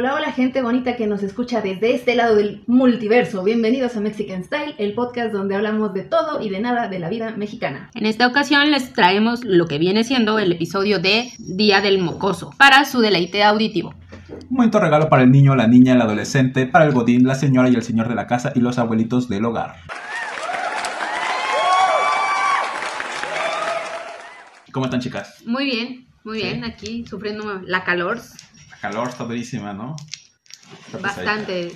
Hola, hola gente bonita que nos escucha desde este lado del multiverso. Bienvenidos a Mexican Style, el podcast donde hablamos de todo y de nada de la vida mexicana. En esta ocasión les traemos lo que viene siendo el episodio de Día del Mocoso, para su deleite auditivo. Un bonito regalo para el niño, la niña, el adolescente, para el godín, la señora y el señor de la casa y los abuelitos del hogar. ¿Cómo están chicas? Muy bien, muy Sí. bien, aquí sufriendo la calor calor está durísima, ¿no? Está pesadita. bastante.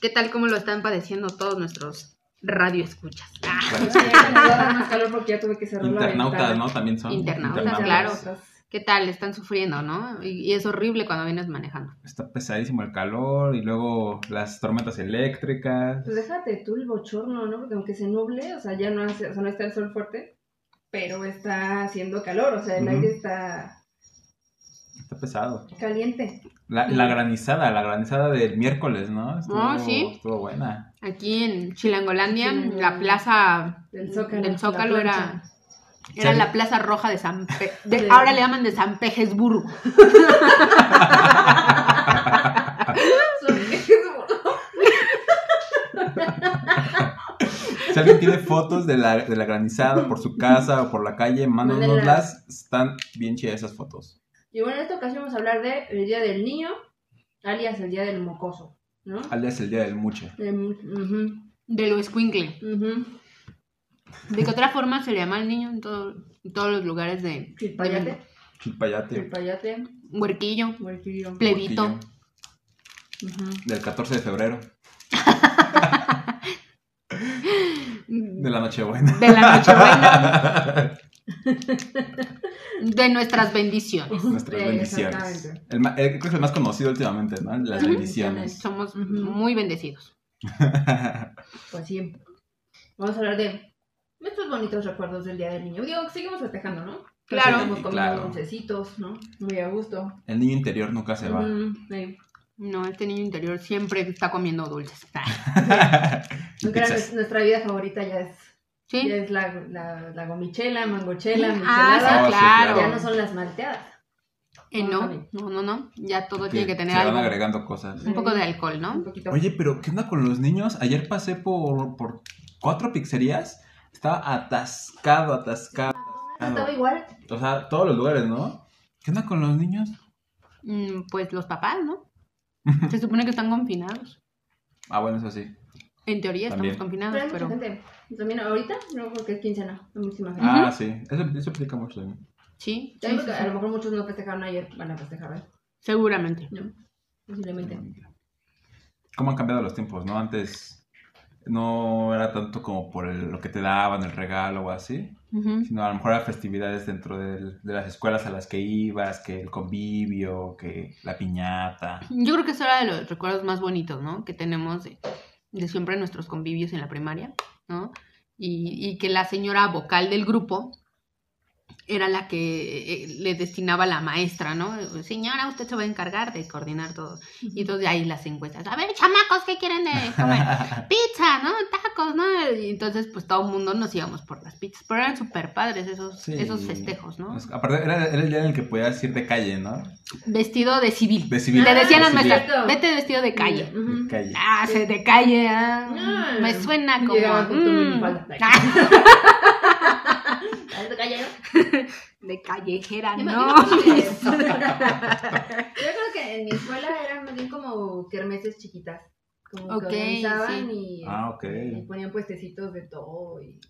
¿Qué tal como lo están padeciendo todos nuestros radioescuchas? Ah, Sí, más calor porque ya tuve que cerrar la internautas. ¿no? También son. Internautas, claro. ¿Qué tal? Están sufriendo, ¿no? Y, y es horrible cuando vienes manejando. Está pesadísimo el calor y luego las tormentas eléctricas. Pues déjate tú el bochorno, ¿no? Porque aunque se nuble, o sea, ya no hace, o sea, no está el sol fuerte, pero está haciendo calor, o sea, el aire está Está pesado. caliente. La, la granizada, la granizada del miércoles, ¿no? Estuvo, Ah, sí. Estuvo buena. Aquí en Chilangolandia, Chilangolandia. la plaza Del Zócalo. del la Zócalo era, era la plaza roja de San Pe- de- Sí. ahora le llaman de San Petersburgo. Si alguien tiene fotos de la, de la granizada por su casa o por la calle, mándanoslas. Están bien chidas esas fotos. Y bueno, en esta ocasión vamos a hablar de el Día del Niño, alias el Día del Mocoso, ¿no? Alias el día del muche. Em, ujú, De lo escuincle. ¿De qué otra forma se le llama al niño en, todo- en todos los lugares de, Chilpayate, de Chilpayate. chilpayate, huerquillo, huerquillo. plebito? Del 14 de febrero. De la Nochebuena. De la Nochebuena, de nuestras bendiciones. Nuestras Sí, bendiciones. exactamente. El, ma- eh, creo que es el más conocido últimamente, ¿no? Las bendiciones. Somos muy bendecidos. Pues sí. Vamos a hablar de estos bonitos recuerdos del Día del Niño. Digo, seguimos festejando, ¿no? Claro. Estamos comiendo Claro. dulcecitos, ¿no? Muy a gusto. El niño interior nunca se va. Sí. No, este niño interior siempre está comiendo dulces. Nunca era Pizzas. nuestra vida favorita ya es, ya ¿Sí? es la, la, la gomichela, mangochela, Ah, michelada. sí, Oh, sí, claro. Ya no son las malteadas. Eh, no, no, no, no. Ya todo tiene que tener se van algo. agregando cosas. Un poco de alcohol, Un ¿no? poquito. Oye, pero ¿qué onda con los niños? Ayer pasé por, por cuatro pizzerías. Estaba atascado, atascado. Estaba igual. O sea, todos los lugares, ¿no? ¿Qué onda con los niños? Mm, Pues los papás, ¿no? Se supone que están confinados. Ah, bueno, eso sí. En teoría También. estamos Pero confinados, mucha pero... gente. También ahorita, no porque es quincena. Hay muchísima gente. Ah, sí. Eso, eso explica mucho también. Sí, sí, sí, a lo mejor muchos no festejaron ayer, van a festejar hoy. Seguramente. ¿no? Posiblemente. ¿Cómo han cambiado los tiempos, no? Antes no era tanto como por el- lo que te daban, el regalo o así, Ujú. sino a lo mejor eran festividades dentro del- de las escuelas a las que ibas, que el convivio, que la piñata. Yo creo que eso era de los recuerdos más bonitos, ¿no? Que tenemos de, de siempre nuestros convivios en la primaria, ¿no? Y, y que la señora vocal del grupo era la que eh, le destinaba la maestra, ¿no? Señora, usted se va a encargar de coordinar todo. Y entonces ahí las encuestas. A ver, chamacos, ¿qué quieren de comer? Pizza, ¿no? Tacos, ¿no? Y entonces, pues todo el mundo nos íbamos por las pizzas. Pero eran súper padres esos, Sí. esos festejos, ¿no? Es- Aparte, era, era el día en el que podías ir de calle, ¿no? Vestido de civil. De civil. Le decían a De las civil. maestras, vete vestido de calle. De calle. Ah, se de calle, ah. Ah, me suena como. mm. callas, ¿no? de callejera, no. yo creo que en mi escuela eran más bien como kermeses chiquitas. Como que organizaban sí. y, Ah, y ponían puestecitos de todo y,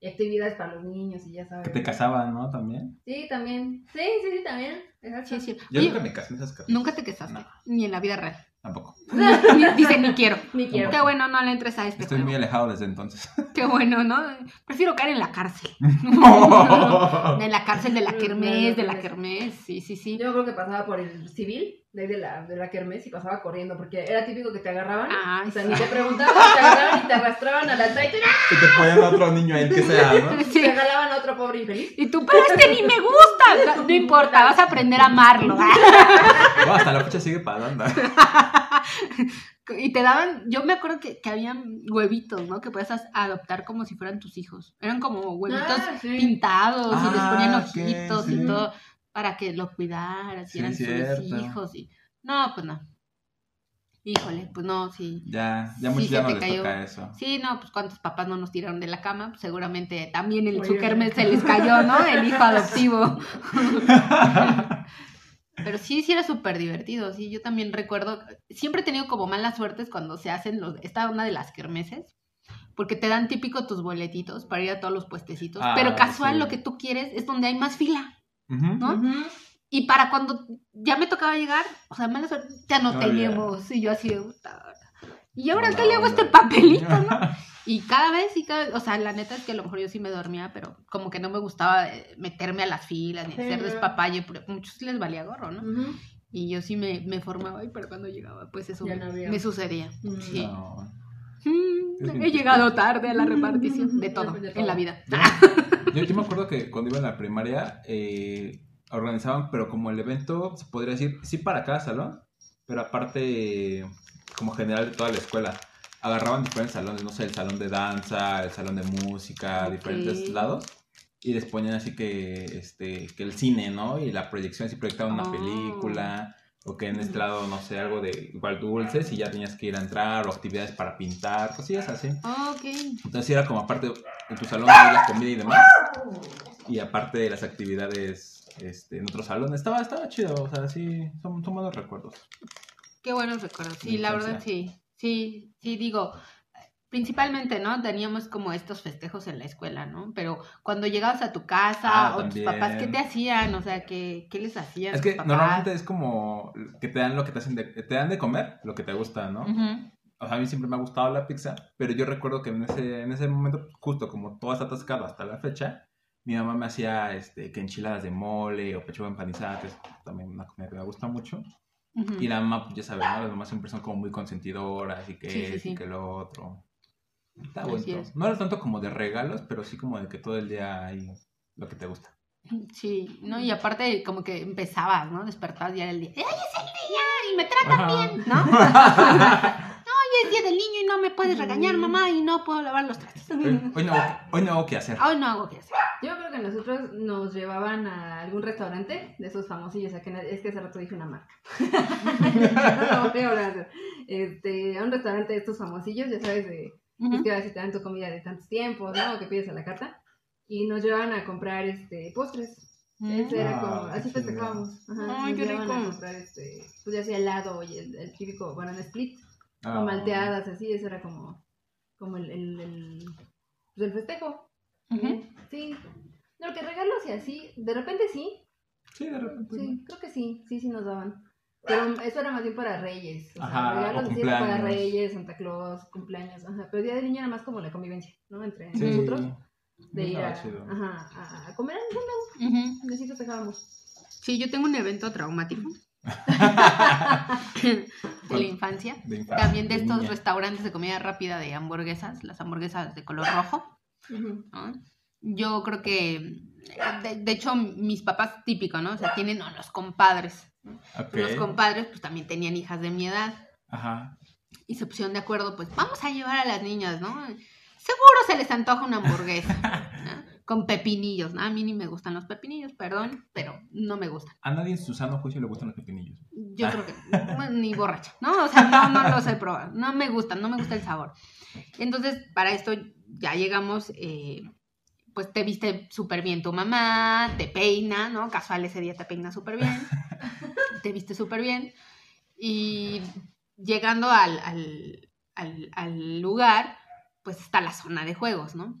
y actividades para los niños y ya sabes. Que te casaban, ¿no? También. Sí, también. Sí, sí, sí, también. Exacto. Sí, sí. Yo Oye, nunca me casé en esas casas. nunca te casaste, No. ni en la vida real. Tampoco. Dice, ni quiero. Ni quiero. Qué bueno, no le entres a este Estoy juego. muy alejado desde entonces. Qué bueno, ¿no? Prefiero caer en la cárcel. De la cárcel, de la kermés, de la kermés. Sí, sí, sí. Yo creo que pasaba por el civil, de ahí de la, de la kermés, y pasaba corriendo, porque era típico que te agarraban. Ay, o sea, ni te preguntaban, te agarraban y te arrastraban a la altar y te, Y te ponían a otro niño ahí, que sea, ¿no? Sí. te regalaban a otro pobre infeliz. Y tú, pero este ni me gusta. No, no importa, vas a aprender a amarlo. No, hasta la fecha sigue pagando. Y te daban, yo me acuerdo que, que habían huevitos, ¿no? Que puedes as- adoptar como si fueran tus hijos. Eran como huevitos Ah, sí. pintados y les Ah, ponían ok, ojitos sí. y todo para que lo cuidaras y Sí, eran sus cierto. hijos. Y No, pues no. Híjole, pues no, sí. Ya, ya Sí, muchos se ya no te les cayó. toca eso. Sí, no, pues cuántos papás no nos tiraron de la cama. Pues, seguramente también el. Zuckerman se les cayó, ¿no? El hijo adoptivo. Pero sí, sí era súper divertido, sí, yo también recuerdo, siempre he tenido como malas suertes cuando se hacen los, esta una de las kermeses, porque te dan típico tus boletitos para ir a todos los puestecitos, Ah, pero casual sí. lo que tú quieres es donde hay más fila, ¿no? Y para cuando ya me tocaba llegar, o sea, mala suerte, ya no No, ya. teníamos, y yo así de. ¿y ahora Mala qué le hago este papelito, no? Y cada vez, y cada vez, o sea, la neta es que a lo mejor yo sí me dormía, pero como que no me gustaba eh, meterme a las filas, ni Sí, hacer no. despapalle, porque a muchos les valía gorro, ¿no? Y yo sí me, me formaba, y pero cuando llegaba, pues eso me, no sucedía. Mm. Sí. No. Mm, he llegado tarde a la repartición de todo pues, en la vida. Yo, yo me acuerdo que cuando iba en la primaria eh, organizaban, pero como el evento, se podría decir, sí para cada salón, pero aparte como general de toda la escuela. Agarraban diferentes salones, no sé, el salón de danza, el salón de música, diferentes lados. Y les ponían así que, este, que el cine, ¿no? Y la proyección, si proyectaban una Oh. película, o que en este lado, no sé, algo de igual dulces y ya tenías que ir a entrar, o actividades para pintar, cosillas así. ok. Entonces era como aparte en tu salón había la comida y demás. Y aparte de las actividades este, en otro salón. Estaba, estaba chido, o sea, sí, son, son buenos recuerdos. Qué buenos recuerdos. Sí, la verdad sí. Sí, sí, digo, principalmente, ¿no? Teníamos como estos festejos en la escuela, ¿no? Pero cuando llegabas a tu casa Ah, o tus papás, ¿qué te hacían? O sea, ¿qué, qué les hacían? Es que papás? normalmente es como que te dan lo que te hacen de, te dan de comer, lo que te gusta, ¿no? O sea, a mí siempre me ha gustado la pizza, pero yo recuerdo que en ese, en ese momento, justo como todo está atascado hasta la fecha, mi mamá me hacía este, que enchiladas de mole o pechuga empanizada, que es también una comida que me gusta mucho. Y la mamá, pues ya sabes, ¿no? Las mamás siempre son como muy consentidoras y que Sí, y que lo otro. Está Así bonito. es. No era tanto como de regalos, pero sí como de que todo el día hay lo que te gusta. Sí, ¿no? Y aparte como que empezabas, ¿no? Despertabas ya era el día. ¡Ay, es el día! Y me tratan bien, ¿no? Hoy es día del niño y no me puedes regañar, mamá, y no puedo lavar los trastes. hoy, hoy no, hoy no hago qué hacer. Hoy no hago qué hacer. Yo creo que nosotros nos llevaban a algún restaurante de esos famosillos, o sea, que na- es que hace rato dije una marca. No, a hablar. este, a un restaurante de estos famosillos, ya sabes, de Ujú. es que a veces te dan tu comida de tantos tiempos, ¿no? O que pides a la carta. Y nos llevaban a comprar este postres. Ese era Ah, como, qué así festejábamos. Ajá, Ay, nos qué llevaban a rico. comprar este, pues ya sea helado y el, el típico banana split. Ah, o malteadas, así, eso era como, como el, el, el, pues el festejo. Ujú. Sí. No, que regalos y así, de repente sí, Sí, de repente. sí, creo que sí, sí, sí nos daban. Pero eso era más bien para Reyes. O sea, Ajá, regalos o para. Reyes, Santa Claus, cumpleaños. Ajá, pero el día de niño era más como la convivencia, ¿no? Entre Sí. nosotros, de ir a, ajá, a- comer algún lado. Ujú. Así festejábamos. Sí, yo tengo un evento traumático de la infancia. De infancia, También de estos niña. restaurantes de comida rápida de hamburguesas, las hamburguesas de color rojo. Yo creo que, de, de hecho, mis papás típico, ¿no? O sea, tienen a los compadres. ¿No? Ok. Los compadres, pues también tenían hijas de mi edad. Ajá. Y se pusieron de acuerdo, pues vamos a llevar a las niñas, ¿no? Seguro se les antoja una hamburguesa, ¿no? Con pepinillos, ¿no? A mí ni me gustan los pepinillos, perdón, pero no me gustan. A nadie en su sano juicio le gustan los pepinillos. Yo creo que bueno, ni borracha, ¿no? O sea, no, no los he probado. No me gustan, no me gusta el sabor. Entonces, para esto ya llegamos, eh, pues te viste súper bien tu mamá, te peina, ¿no? Casual ese día te peina súper bien, te viste súper bien. Y llegando al, al, al, al lugar, pues está la zona de juegos, ¿no?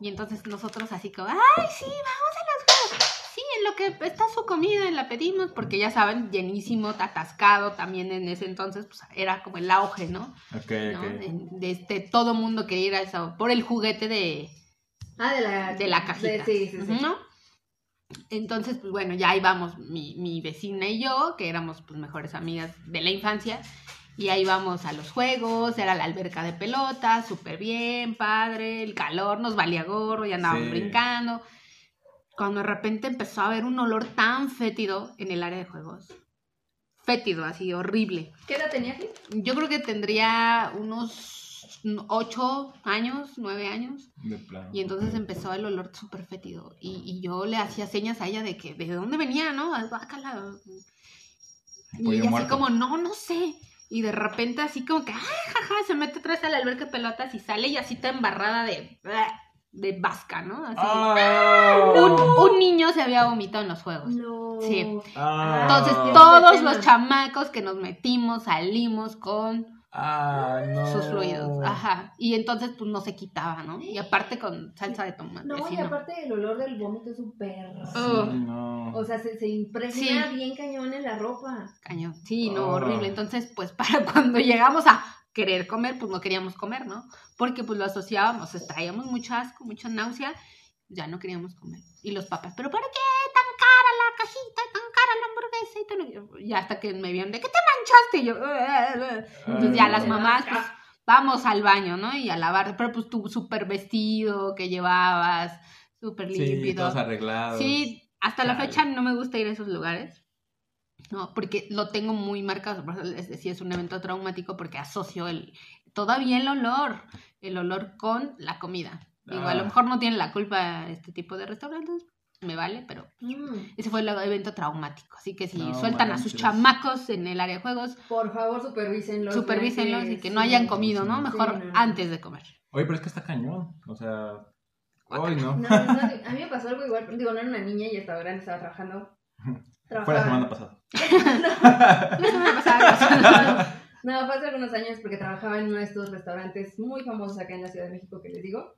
Y entonces nosotros así como, ay, sí, vamos a los juegos. Sí, en lo que está su comida, la pedimos, porque ya saben, llenísimo, atascado, también en ese entonces, pues era como el auge, ¿no? Ok, ¿No? ok. De, de este, todo mundo quería ir a eso, por el juguete de, Ah, de la, de la cajita. sí, sí, sí. ¿no? Entonces, pues bueno, ya íbamos mi, mi vecina y yo, que éramos pues mejores amigas de la infancia, y ahí íbamos a los juegos, era la alberca de pelota, súper bien, padre, el calor nos valía gorro, ya andábamos Sí. brincando. Cuando de repente empezó a haber un olor tan fétido en el área de juegos. Fétido, así, horrible. ¿Qué edad tenía aquí? Yo creo que tendría unos ocho años, nueve años. De plano. Y entonces empezó el olor súper fétido. Y, y yo le hacía señas a ella de que de dónde venía, ¿no? Guácala. Y Pollo así como, no, no sé. Y de repente así como que, ay, jaja, se mete atrás a la alberca de pelotas y sale y así está embarrada de, de vasca, ¿no? Así. ¡Ah! Un, un niño se había vomitado en los juegos. No. Sí. Ah. Entonces todos los chamacos que nos metimos salimos con Ah, no. sus fluidos. Ajá. Y entonces pues no se quitaba, ¿no? Y aparte con salsa de tomate. No, y aparte el olor del vómito es súper. Oh. Sí, no. O sea, se, se impregna Sí. bien cañón en la ropa. Cañón. Sí, no, Ah. horrible. Entonces, pues para cuando llegamos a querer comer, pues no queríamos comer, ¿no? Porque pues lo asociábamos, traíamos mucho asco, mucha náusea, ya no queríamos comer. Y los papás, ¿pero por qué tan cara la cajita, tan hamburguesa? Y, todo? y hasta que me vieron de que te manchaste, y yo, entonces ya Ay, las mamás, pues, vamos al baño, ¿no? Y a lavar, pero pues tu súper vestido que llevabas, súper Sí, límpido. todos arreglados. Sí, hasta la fecha no me gusta ir a esos lugares. No, porque lo tengo muy marcado. Por eso les decía, es un evento traumático porque asocio el todavía el olor, el olor con la comida. Digo, a lo Ah. mejor no tienen la culpa este tipo de restaurantes, me vale, pero Mm. ese fue el evento traumático. Así que si No sueltan a sus chamacos en el área de juegos, Por favor, supervísenlos. supervísenlos y que no hayan comido, ¿no? Mejor no. antes de comer. Oye, pero es que está cañón. O sea. Hoy no. No, a mí me pasó algo igual. Digo, no era una niña y estaba grande, estaba trabajando. Fue la semana pasada. La semana pasada, No, fue hace algunos años porque trabajaba en uno de estos restaurantes muy famosos acá en la Ciudad de México que les digo.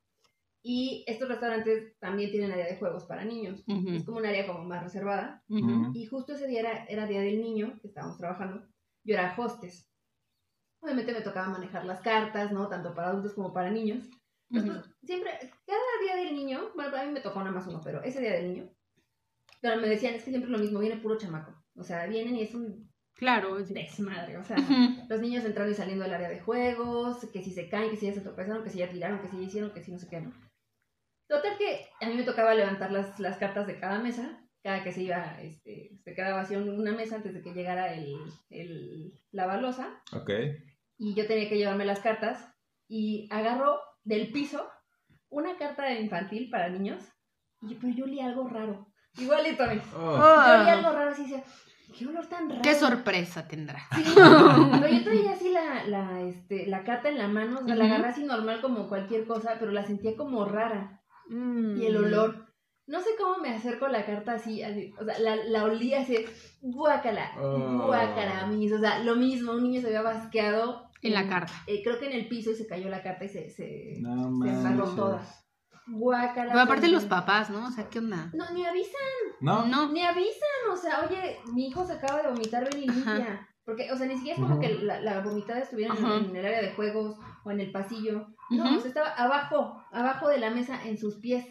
Y estos restaurantes también tienen área de juegos para niños. Es como un área como más reservada. Y justo ese día era, era día del niño, que estábamos trabajando. Yo era hostes. Obviamente me tocaba manejar las cartas, ¿no? Tanto para adultos como para niños. Pues, pues, siempre, cada día del niño, bueno, para mí me tocó nada más uno, pero ese día del niño, pero me decían, es que siempre es lo mismo, viene puro chamaco. O sea, vienen y es un Claro, sí. desmadre, o sea, los niños entrando y saliendo del área de juegos, que si se caen, que si ya se tropezaron, que si ya tiraron, que si ya hicieron, que si no sé qué, ¿no? Total que a mí me tocaba levantar las, las cartas de cada mesa, cada que se iba, este, se quedaba vacía una mesa antes de que llegara el, el, la balosa, Ok. y yo tenía que llevarme las cartas, y agarro del piso una carta infantil para niños, y yo, pero yo olí algo raro, igualito a mí. Oh. Yo olí algo raro así, decía, qué olor tan raro. ¿Qué sorpresa tendrá? Sí, pero yo traía así la, la, este, la carta en la mano, o sea, la agarré así normal como cualquier cosa, pero la sentía como rara. Mm. Y el olor. No sé cómo me acerco la carta así, así, o sea, la, la olí así, guácala, Oh. guácala, mis, o sea, lo mismo, un niño se había basqueado. En la carta. eh, creo que en el piso y se cayó la carta y se, se, No se toda. Guácala. Pero aparte los papás, ¿no? O sea, ¿qué onda? No, ni avisan. No. No. Ni avisan, o sea, oye, mi hijo se acaba de vomitar, ven y limpia. Porque, o sea, ni siquiera es como que la, la vomitada estuviera en el área de juegos o en el pasillo. No, o sea, estaba abajo, abajo de la mesa, en sus pies.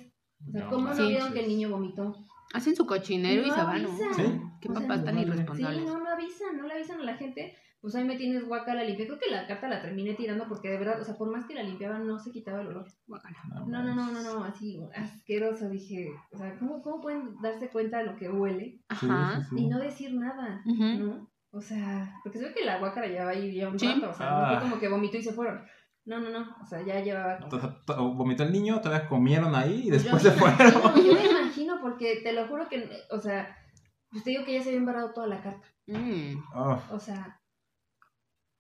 O sea, No ¿cómo no vieron que el niño vomitó? Hacen su cochinero y No se van, ¿no? avisan. Sí. Qué papás tan irresponsables. Sí, no, no avisan, no le avisan a la gente. Pues ahí me tienes guaca la limpia. Creo que la carta la terminé tirando porque de verdad, o sea, por más que la limpiaba, no se quitaba el olor. No, no, no, no, no, así asqueroso. Dije, o sea, ¿cómo, cómo pueden darse cuenta de lo que huele? Ajá. y no decir nada. ¿no? O sea, porque se ve que la guácara llevaba ahí ya un Sí. rato, o sea, no Ah. fue como que vomitó y se fueron. No, no, no, o sea, ya llevaba vomitó el niño, todavía comieron ahí y después yo se me fueron. imagino, Yo me imagino, porque te lo juro que, o sea, pues te digo que ya se había embarrado toda la carta, Mm. Oh, o sea...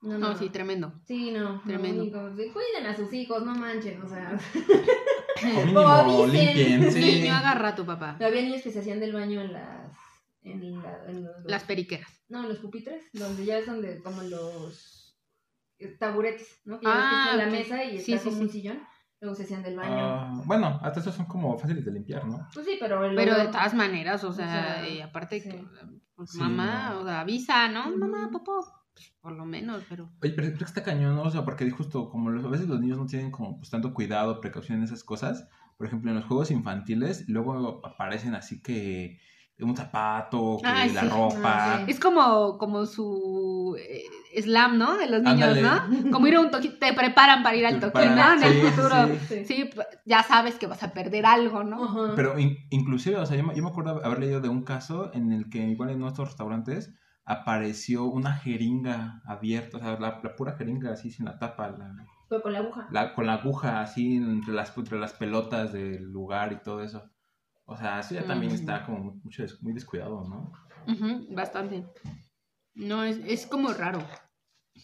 No, No, no, sí, tremendo. Sí, no, Tremendo. no, cuiden a sus hijos, no manchen, o sea... o mínimo avisen. limpien, sí. Niño, agarra a tu papá. Había niños que se hacían del baño en las... En, la, en los, Las periqueras. No, en los pupitres, donde ya es donde como los taburetes, ¿no? Que ya Ah, ves que está en la mesa y Sí, está sí, como sí. un sillón. Luego se hacían del baño. Ah, bueno, hasta esos son como fáciles de limpiar, ¿no? Pues sí, pero el Pero de todas maneras, o O sea, y aparte, sí. que, pues, Sí, mamá, no. o sea, avisa, ¿no? Mamá, popó. Pues, por lo menos, pero. Oye, pero creo que está cañón, ¿no? O sea, porque justo como los- a veces los niños no tienen como pues tanto cuidado, precaución en esas cosas. Por ejemplo, en los juegos infantiles, luego aparecen así que un zapato, que Ay, la sí. ropa. Sí. Es como, como su eh, slam, ¿no? De los niños, Ándale. ¿no? Como ir a un toquín, te preparan para ir al toquín, ¿no? En el sí, futuro. sí. Pues, ya sabes que vas a perder algo, ¿no? Ajá. Pero in- inclusive, o sea, yo, me- yo me acuerdo haber leído de un caso en el que igual en nuestros restaurantes apareció una jeringa abierta, o sea, la, la pura jeringa así sin la tapa, la, Pero con la aguja. la- con la aguja así entre las, entre las pelotas del lugar y todo eso. O sea, eso ya también está como mucho muy descuidado, ¿no? Ujú, bastante. No, es, es como raro.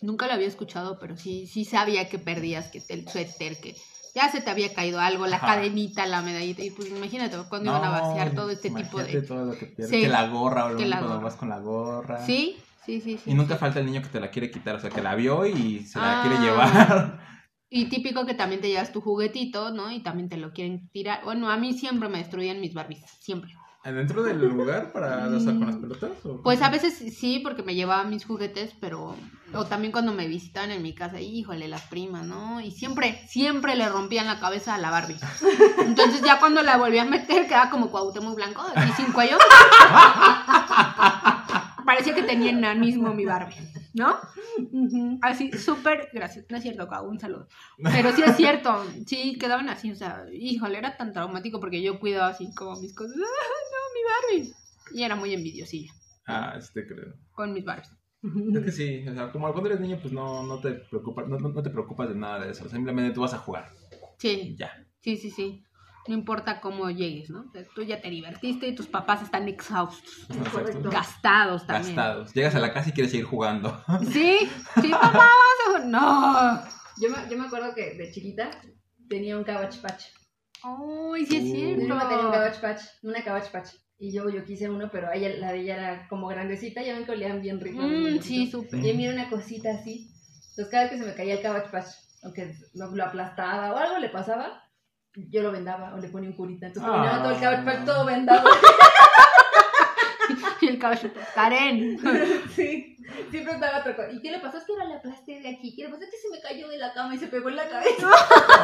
Nunca lo había escuchado, pero sí, sí sabía que perdías, que el suéter, que ya se te había caído algo, la Ajá. cadenita, la medallita, y pues imagínate cuando iban a vaciar todo este tipo de... todo lo que pierdes. Sí. Que la gorra o lo Que la gorra. vas con la gorra. Sí, sí, sí, sí. Y nunca sí. falta el niño que te la quiere quitar, o sea, que la vio y se la Ah. quiere llevar. Y típico que también te llevas tu juguetito, ¿no? Y también te lo quieren tirar. Bueno, a mí siempre me destruían mis Barbies, siempre. ¿Dentro del lugar para con las pelotas? o- Pues a veces sí, porque me llevaba mis juguetes, pero... O también cuando me visitaban en mi casa, híjole, las primas, ¿no? Y siempre, siempre le rompían la cabeza a la Barbie. Entonces ya cuando la volví a meter, quedaba como Cuauhtémoc Blanco, y sin cuello. Parecía que tenía enanismo mi Barbie, ¿no? Así, súper gracias. No es cierto, Cuau, un saludo. Pero sí es cierto, sí, quedaban así, o sea, híjole, era tan traumático porque yo cuidaba así como mis cosas. ¡Ah, no, mi Barbie! Y era muy envidiosilla Ah, sí te creo. con mis Barbies. Es que sí, o sea, como cuando eres niño, pues no, no te preocupas, no, no- no te preocupas de nada de eso. Simplemente tú vas a jugar. Sí, Y ya. sí, sí, sí. No importa cómo llegues, ¿no? O sea, Tú ya te divertiste y tus papás están exhaustos, correcto. gastados también. Gastados. Llegas a la casa y quieres seguir jugando. Sí, sí, papá, vamos a jugar. No. Yo me, yo me acuerdo que de chiquita tenía un Cabbage Patch. Ay, sí es Uh. Mi cierto. prima tenía un Cabbage Patch, una Cabbage Patch. Y yo, yo quise uno, pero ella, la de ella era como grandecita, ya ven que olían bien rico. Mm, sí, súper. Y a mí era una cosita así. Entonces cada vez que se me caía el Cabbage Patch, aunque lo, lo aplastaba o algo le pasaba, yo lo vendaba o le ponía un curita. Entonces Ah. terminaba todo el Patch todo vendado. Y el caballo, Karen. sí, siempre estaba otro co- ¿Y qué le pasó? Es que ahora le aplasté de aquí. ¿Qué le pasó? Es que se me cayó de la cama y se pegó en la cabeza.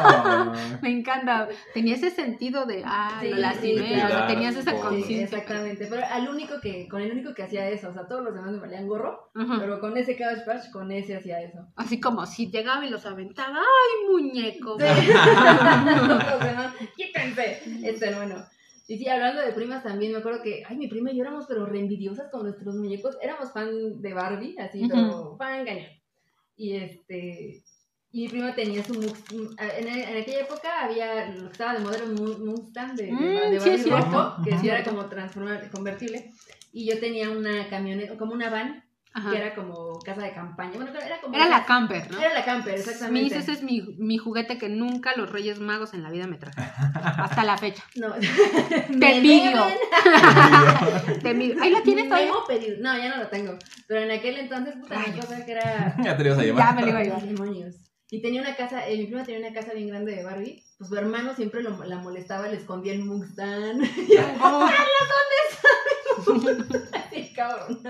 Ay. Me encanta. Tenía ese sentido de, ah, Sí, lo lastimé. sí, o sea, cuidar tenías esa conciencia. exactamente. Pero al único que, con el único que hacía eso, o sea, todos los demás me valían gorro, pero con ese Cabbage Patch, con ese hacía eso. Así como si llegaba y los aventaba. ¡Ay, muñeco! Sí. Los demás, quítense. Este, bueno. Y sí, hablando de primas también, me acuerdo que, ay, mi prima y yo éramos pero re envidiosas con nuestros muñecos. Éramos fan de Barbie, así, Ujú. pero fan cañón. Y este, y mi prima tenía su, Mux- en, en aquella época había, lo que estaba de Mu- Mustang de, de, Mm, de sí, Barbie rojo, que sí era como transformable, convertible. Y yo tenía una camioneta, como una van, Ajá. que era como casa de campaña. Bueno, era como... Era la camper, ¿no? Era la camper, exactamente. Mis, ese es mi, mi juguete que nunca los Reyes Magos en la vida me trajeron. Hasta la fecha. No. Te Me envidio. deben. Te envidio. Ahí la tienes todavía. No, ya no lo tengo. Pero en aquel entonces, puta, Ay. una cosa que era. Ya te lo ibas a Ya llevar. me lo iba a llevar. Demonios. Y tenía una casa, eh, mi prima tenía una casa bien grande de Barbie. Pues su hermano siempre lo- la molestaba, le escondía el Mustang. Oh, Así, cabrón.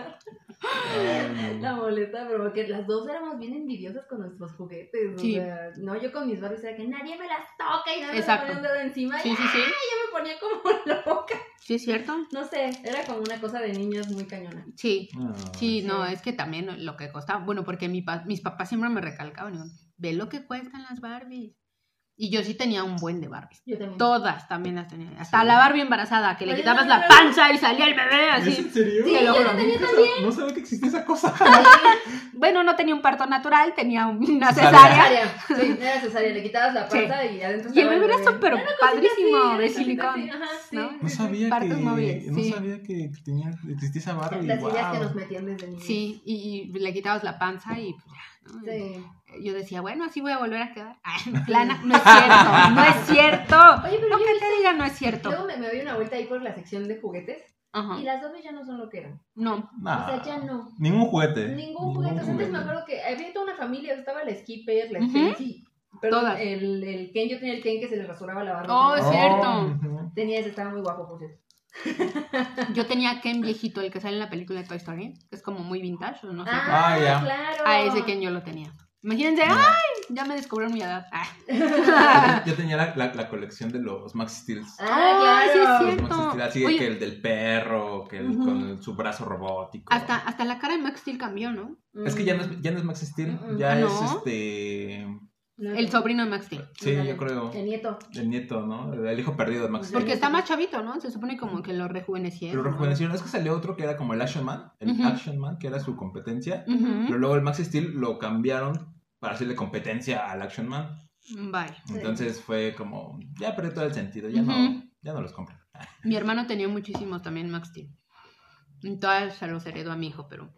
La molestaba, pero porque las dos éramos bien envidiosas con nuestros juguetes. O Sí. sea, no, yo con mis Barbies era que nadie me las toca y nada me Exacto. ponía un dedo encima. Sí, y sí, sí. yo me ponía como loca. ¿Sí es cierto? No sé, era como una cosa de niños muy cañona. Sí. no. Sí, no, es que también lo que costaba, bueno, porque mi pa- mis papás siempre me recalcaban, ve lo que cuestan las Barbies. Y yo sí tenía un buen de Barbies. Yo también. Todas también las tenía. Hasta Sí. la Barbie embarazada, que le quitabas no, la panza y salía el bebé ¿Es así. en serio? Sí, yo la tenía también. No sabía que existía esa cosa. Bueno, no tenía un parto natural, tenía una Cesárea. Sí, era cesárea. Le quitabas la panza y adentro Y el bebé era súper padrísimo, así, de silicón, ¿no? No sabía Partos que, móviles, no sí. sabía que tenía, existía esa Barbie. Las ideas que wow. nos metían desde niños. Sí, y, y le quitabas la panza y pues ya, ¿no? Sí. Yo decía, bueno, así voy a volver a quedar. Ay, plana, no es cierto, no es cierto. Oye, pero Lo yo que te diga no es cierto. luego me, me doy una vuelta ahí por la sección de juguetes Ajá. y las Barbies ya no son lo que eran. No, Nah, O sea, ya no. Ningún juguete. Ningún juguete. O sea, Antes me acuerdo que había toda una familia, estaba la Skipper, la. Perdón, Todas. el, el Ken, yo tenía el Ken que se le rasuraba la barba. Oh, es Oh, cierto. Tenía ese, estaba muy guapo, por cierto. Yo tenía Ken viejito, el que sale en la película de Toy Story, que es como muy vintage, no sé. Ah, Ah, ya. claro. A ese Ken yo lo tenía. Imagínense. ¡ay! Ya me descubrieron mi edad. Ah. Yo tenía la, la, la colección de los Max Steels. Ah, sí, claro. es Los cierto. Max Steel, así de Oye. que el del perro, que el con su brazo robótico. Hasta, hasta la cara de Max Steel cambió, ¿no? Es que ya no es, ya no es Max Steel, Mm, ya ah, es este. El no. sobrino de Max Steel. Sí, yo creo. El nieto. El nieto, ¿no? El hijo perdido de Max. Steel. Porque está más chavito, ¿no? Se supone como que lo rejuvenecieron. ¿no? rejuvenecieron. Es que salió otro que era como el Action Man. El. Action Man, que era su competencia. Pero luego el Max Steel lo cambiaron para hacerle competencia al Action Man. Bye. Sí. Entonces fue como. Ya perdió todo el sentido. Ya, no, ya no los compro. Mi hermano tenía muchísimos también Max Steel. Entonces se los heredó a mi hijo, pero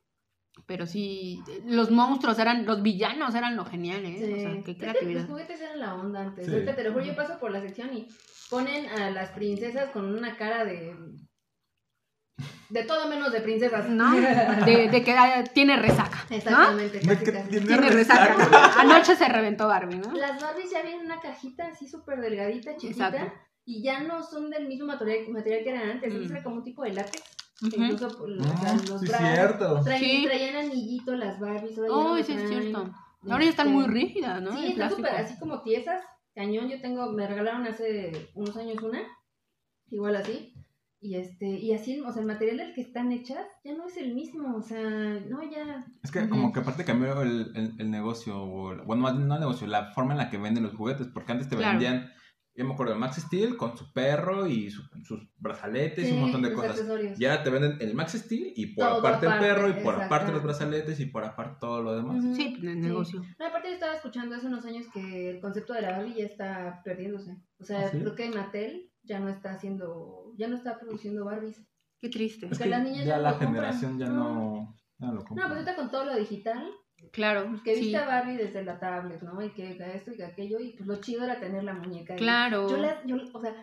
Pero sí, los monstruos eran, los villanos eran lo genial, ¿eh? Sí. O sea, qué Es que creatividad. los juguetes eran la onda antes. Sí. Ahorita te lo juro, yo paso por la sección y ponen a las princesas con una cara de. De todo menos de princesas. ¿No? De, de que ah, tiene resaca. Exactamente, casi, casi. tiene Tiene resaca. resaca. Anoche se reventó Barbie, ¿no? Las Barbies ya vienen en una cajita así súper delgadita, chiquita. Exacto. Y ya no son del mismo material, material que eran antes. Mm. Antes era como un tipo de látex. Incluso o sea, Mm, los sí, brazos. cierto. Traían, Sí. traían anillito las Barbies. ahora ya no Oh, sí, es cierto. Ahora ya están Este, muy rígidas, ¿no? Sí, están súper así como tiesas. Cañón, yo tengo, me regalaron hace unos años una. Igual así. Y este, y así, o sea, el material del que están hechas ya no es el mismo. O sea, no, ya. Es que como que aparte cambió el, el, el negocio, o el- bueno, no el negocio, la forma en la que venden los juguetes, porque antes te Claro. vendían, yo me acuerdo de Max Steel con su perro y su- sus brazaletes y Sí, un montón de los cosas. accesorios. Y ahora te venden el Max Steel y por Todo aparte el perro y por aparte los brazaletes y por aparte todo lo demás. Sí, pues, el Sí. negocio. No, aparte yo estaba escuchando hace unos años que el concepto de la Barbie ya está perdiéndose. O sea, ¿Ah, sí? creo que Mattel ya no está haciendo, ya no está produciendo Barbies. Qué triste. Es Que que las niñas ya ya la compran. generación ya No. no, ya lo No, compra. pues ahorita con todo lo digital, Claro. que sí. viste a Barbie desde la tablet, ¿no? Y que esto y que aquello, y pues lo chido era tener la muñeca. Claro. Yo las, yo, o sea,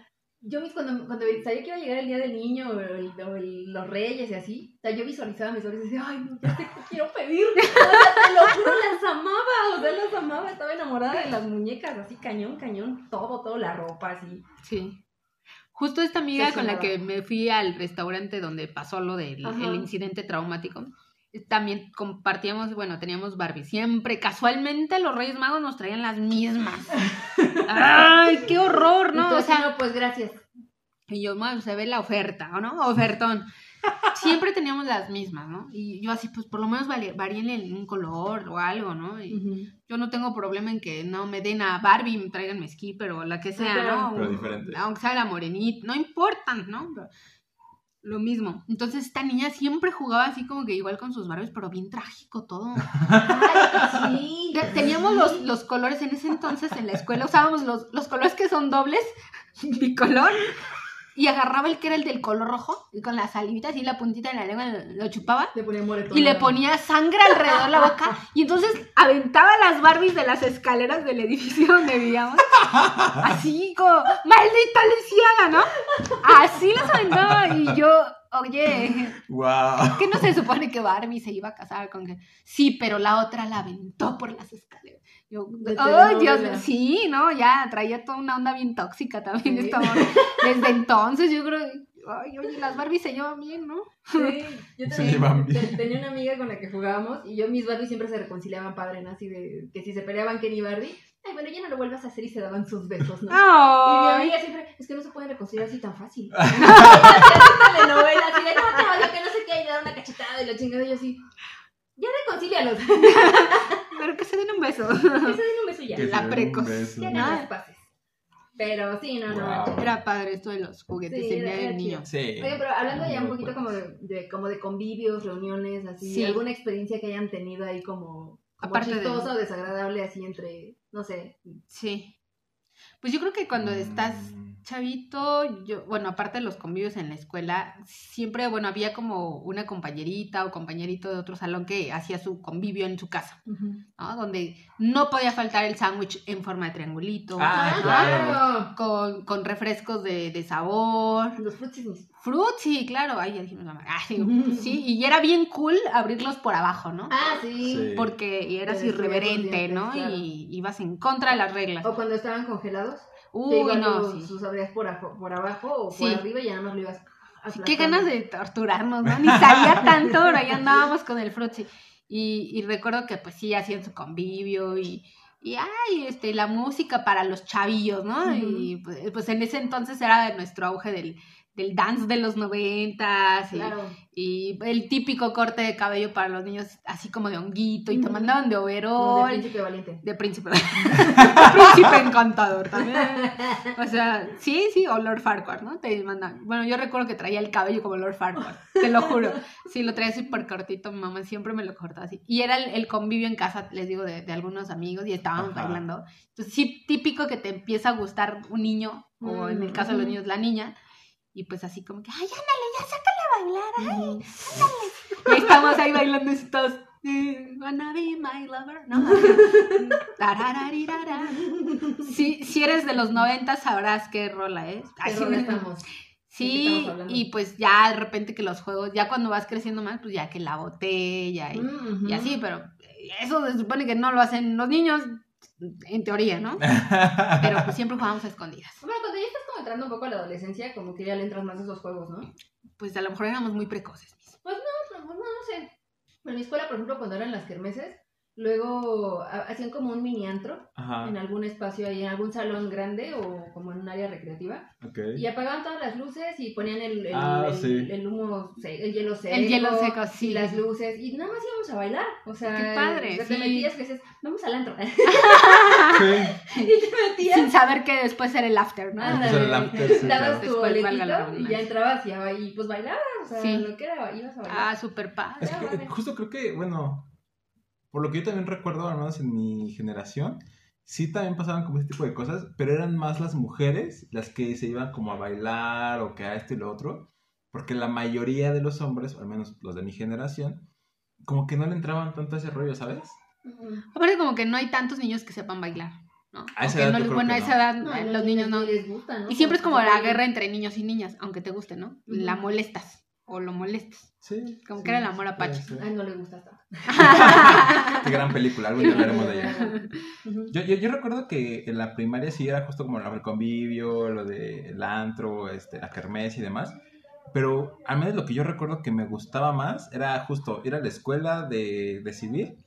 yo vi cuando, cuando sabía que iba a llegar el día del niño o, el- o el- los reyes y así, o sea, yo visualizaba a mis sobrinos y decía, ay, no, ya qué quiero pedir. O sea, te lo juro, las amaba, o sea, las amaba, estaba enamorada de las muñecas, así cañón, cañón, todo, todo, la ropa, así. Sí. Justo esta amiga con la que me fui al restaurante donde pasó lo del el incidente traumático, también compartíamos, bueno, teníamos Barbie. Siempre, casualmente, los Reyes Magos nos traían las mismas. ¡Ay, qué horror, ¿no? O Entonces, sea, no, pues gracias. y yo, bueno, se ve la oferta, ¿o no? Ofertón. Siempre teníamos las mismas, ¿no? Y yo así, pues por lo menos varíenle en un color o algo, ¿no? Y yo no tengo problema en que no me den a Barbie y me traigan mezquí, pero la que sea, ¿no? Pero O- diferente. Aunque sea la morenita, no importan, ¿no? Pero lo mismo. Entonces esta niña siempre jugaba así como que igual con sus Barbies, pero bien trágico todo. Ay, sí. Te- Teníamos los, los colores en ese entonces en la escuela, usábamos los, los colores que son dobles, bicolor, y agarraba el que era el del color rojo, y con la salivita así la puntita de la lengua lo, chupaba, Le ponía moretón. y le ponía sangre alrededor de la boca, y entonces aventaba las Barbies de las escaleras del edificio donde vivíamos, así como, maldita lisiada, ¿no? Así las aventaba, y yo, oye, ¡Wow! ¿Qué no se supone que Barbie se iba a casar con que sí, pero la otra la aventó por las escaleras? Yo, Dios mío, sí, no, ya traía toda una onda bien tóxica también Sí. esta morra. Desde entonces yo creo, ay, oye, las Barbies se llevan bien, ¿no? Sí, yo Se también llevan te- bien. tenía una amiga con la que jugábamos y yo mis Barbies siempre se reconciliaban padre, ¿no? Así de que si se peleaban Ken y Barbie, ay, bueno, ya no lo vuelvas a hacer y se daban sus besos, ¿no? Y mi amiga siempre, es que no se pueden reconciliar así tan fácil. telenovela, así de, no, te odio, que no sé qué, y le da una cachetada y la chingada, y yo así, ya reconcílialos. pero que se den un beso. Ese den un beso ya. Que La se den precoz. un beso. Ya hagan las paces. Pero sí, no, no. Era padre esto de los juguetes Sí, era del niño. Sí. Oye, pero hablando ya un poquito como de, de- como de convivios, reuniones, así, Sí. alguna experiencia que hayan tenido ahí como, como Aparte de- chistosa o desagradable así entre, no sé. Sí. Pues yo creo que cuando estás Mm. chavito, yo, bueno, aparte de los convivios en la escuela, siempre, bueno, había como una compañerita o compañerito de otro salón que hacía su convivio en su casa, ¿no? Donde no podía faltar el sándwich en forma de triangulito, Ah, ¿no? claro. con, con refrescos de, de sabor. Los frutsis. Fruitsy, claro, ay, ya dijimos la marca. Ay, pues sí, y era bien cool abrirlos por abajo, ¿no? Ah, sí. Sí. Porque eras Te irreverente, ¿no? claro. Y ibas en contra de las reglas. O cuando estaban congelados, Uy, igual no, los, sí. los abrías por, ajo- por abajo o Sí. por arriba y ya no lo ibas Sí, qué ganas de torturarnos, ¿no? Ni sabía tanto, pero ahí andábamos con el frutzi. Y, y recuerdo que pues sí, hacían su convivio y, y ay, este, la música para los chavillos, ¿no? Y pues, pues en ese entonces era nuestro auge del, del dance de los noventas y, Claro. y el típico corte de cabello para los niños así como de honguito y te mandaban de Como de overol. príncipe valiente. De príncipe. príncipe encantador también. O sea, sí, sí, o Lord Farquaad, ¿no? Te mandan. Bueno, yo recuerdo que traía el cabello como Lord Farquaad, te lo juro. Sí, lo traía súper cortito, mi mamá siempre me lo cortaba así. Y era el, el convivio en casa, les digo, de, de algunos amigos y estábamos Ajá. bailando. Entonces, sí, típico que te empieza a gustar un niño, o en el caso de los niños, la niña. Y pues así como que, ay, ándale, ya sácale a bailar, ay, ándale. Y ahí estamos ahí bailando todos. eh, Wanna be my lover, ¿no? Si, si eres de los 90 sabrás qué rola es. ¿Qué Así rola estamos? Sí, y pues ya de repente que los juegos, ya cuando vas creciendo más, pues ya que la botella y, Mm, y así, pero eso se supone que no lo hacen los niños, en teoría, ¿no? Pero pues siempre jugamos a escondidas. Bueno, cuando ya estás como entrando un poco a la adolescencia, como que ya le entras más a esos juegos, ¿no? Pues a lo mejor éramos muy precoces. mis. No, no, no, no sé. En mi escuela, por ejemplo, cuando eran las kermeses, luego ha- hacían como un mini antro Ajá, en algún espacio ahí, en algún salón grande o como en un área recreativa. ok. Y apagaban todas las luces y ponían el, el, Ah, el- sí. el humo, el hielo seco. El hielo seco, sí. Y las luces. Y nada más íbamos a bailar. O sea, Qué padre, o sea, te sí. metías que dices, vamos al antro. Sí. y te metías. Sin saber que después era el after, ¿no? Ah, el after, sí, dabas claro. tu boletito y ya entrabas y, ya- y pues bailabas. O sea, Sí. lo que era, ibas a bailar. Ah, súper padre. Es que Ah, vale. justo creo que, bueno, por lo que yo también recuerdo, al menos en mi generación, sí también pasaban como ese tipo de cosas, pero eran más las mujeres las que se iban como a bailar o que a esto y lo otro, porque la mayoría de los hombres, o al menos los de mi generación, como que no le entraban tanto a ese rollo, ¿sabes? Aparte como que no hay tantos niños que sepan bailar, ¿no? A esa edad no yo les- creo bueno, que a esa edad No, eh, los niños no. les gusta, ¿no? Y siempre es como la guerra entre niños y niñas, aunque te guste, ¿no? La molestas o lo molestas. Sí. Como sí, que era el amor apache. puede ser. Ay, no le gusta tanto. Qué gran película, algún día hablaremos de ella. Yo, yo, yo recuerdo que en la primaria sí era justo como el convivio, lo del antro, este, la kermés y demás. Pero al menos lo que yo recuerdo que me gustaba más era justo ir a la escuela de, de civil,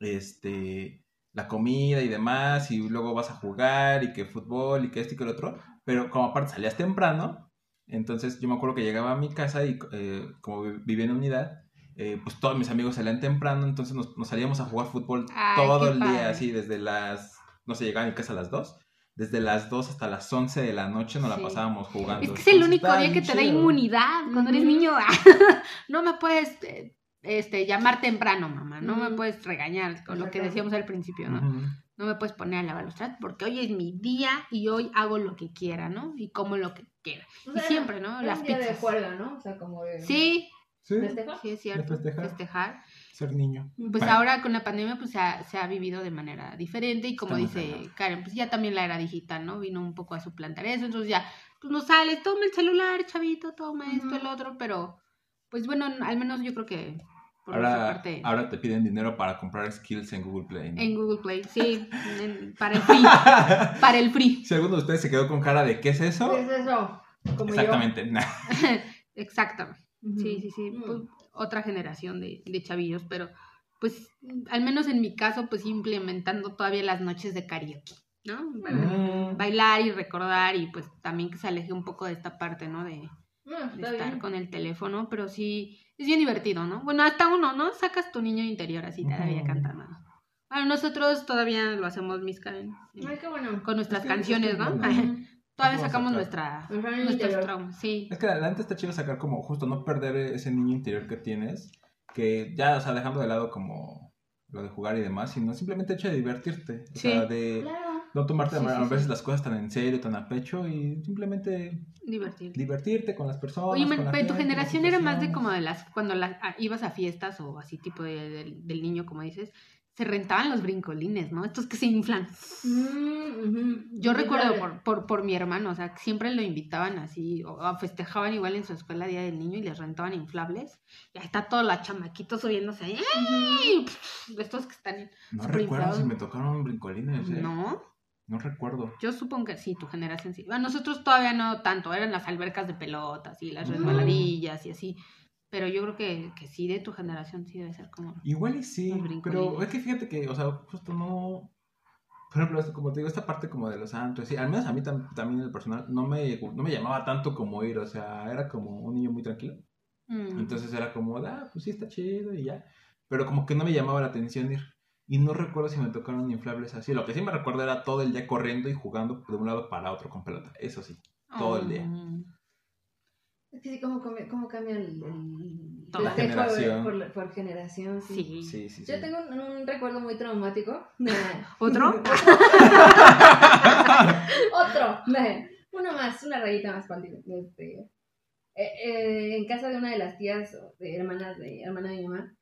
este, la comida y demás, y luego vas a jugar y que fútbol y que esto y que lo otro. Pero como aparte salías temprano, entonces yo me acuerdo que llegaba a mi casa y eh, como vi- vivía en unidad, eh, pues todos mis amigos salían temprano, entonces nos, nos salíamos a jugar fútbol Ay, todo el padre. día, así desde las, no sé, llegaba a mi casa a las 2, desde las 2 hasta las 11 de la noche nos Sí. la pasábamos jugando. Es que es el único día que te da inmunidad cuando eres niño. no me puedes eh, este, llamar temprano, mamá. No me puedes regañar con lo que decíamos al principio, ¿no? No me puedes poner a lavar los trastes porque hoy es mi día y hoy hago lo que quiera, ¿no? Y como lo que quiera. O Y siempre, ¿no? Las un día de pizzas. juerga, ¿no? O sea, como de... Sí, Sí, ¿Festejo? sí es cierto. festejar. Festejar. ser niño. Pues ahora con la pandemia pues se ha, se ha vivido de manera diferente y como dice. Karen, pues ya también la era digital, ¿no? Vino un poco a suplantar eso, entonces ya, pues no sales, toma el celular, chavito, toma esto, el otro, pero pues bueno, al menos yo creo que por Ahora, parte ahora te piden dinero para comprar skills en Google Play. ¿no? en Google Play, sí, en- para el free, para el free, Si alguno de ustedes se quedó con cara de ¿qué es eso? ¿Qué es eso? Como Exactamente. exacto, yo. Ujú. sí, sí, sí, Mm. pues, otra generación de, de chavillos, pero pues al menos en mi caso pues implementando todavía las noches de karaoke, ¿no? Para- Mm. bailar y recordar y pues también que se aleje un poco de esta parte, ¿no? De, Ah, de está estar bien. con el teléfono, pero sí, es bien divertido, ¿no? Bueno, hasta uno, ¿no? Sacas tu niño interior así todavía Ujú. cantando. Bueno, nosotros todavía lo hacemos, mis Karen, Ay, qué bueno. con nuestras Es que- canciones, es que ¿no? todavía sacamos nuestra, nuestros traumas, sí. Es que adelante está chido sacar como justo no perder ese niño interior que tienes, que ya, o sea, dejando de lado como lo de jugar y demás, sino simplemente el hecho de divertirte, o Sí. sea, de Claro. No tomarte Sí, a sí, veces sí. las cosas tan en serio, tan a pecho y simplemente Divertido. divertirte con las personas. Oye, con man, la pero tu gente, generación era más de como de las, cuando las, ibas a fiestas o así tipo de- del- del niño, como dices, se rentaban los brincolines, ¿no? Estos que se inflan. Mm. Yo Sí, recuerdo por, por, por mi hermano, o sea, que siempre lo invitaban así, o, o festejaban igual en su escuela Día del Niño y les rentaban inflables. Y ahí está todo la chamaquito subiéndose ahí. estos que están... No recuerdo inflados. si me tocaron brincolines, ¿eh? No, No recuerdo. yo supongo que sí, tu generación sí. Bueno, nosotros todavía no tanto, eran las albercas de pelotas y las resbaladillas y así. Pero yo creo que, que sí, de tu generación sí debe ser como... Igual y sí, pero es que fíjate que, o sea, justo no... Por ejemplo, como te digo, esta parte como de los santos, sí, al menos a mí tam- también en el personal no me, no me llamaba tanto como ir, o sea, era como un niño muy tranquilo. mm, Entonces era como, ah, pues sí está chido y ya. Pero como que no me llamaba la atención ir. Y no recuerdo si me tocaron inflables así. Lo que sí me recuerdo era todo el día corriendo y jugando de un lado para otro con pelota. Eso sí. todo el día. Es que sí, cómo, cómo cambia el, el Toda generación. Por, generación, sí. Sí. Sí, sí, sí. Yo tengo un, un recuerdo muy traumático. ¿Otro? Otro. Uno más, una rayita más para el- este, eh, eh, en casa de una de las tías, de hermanas de hermana de mi mamá,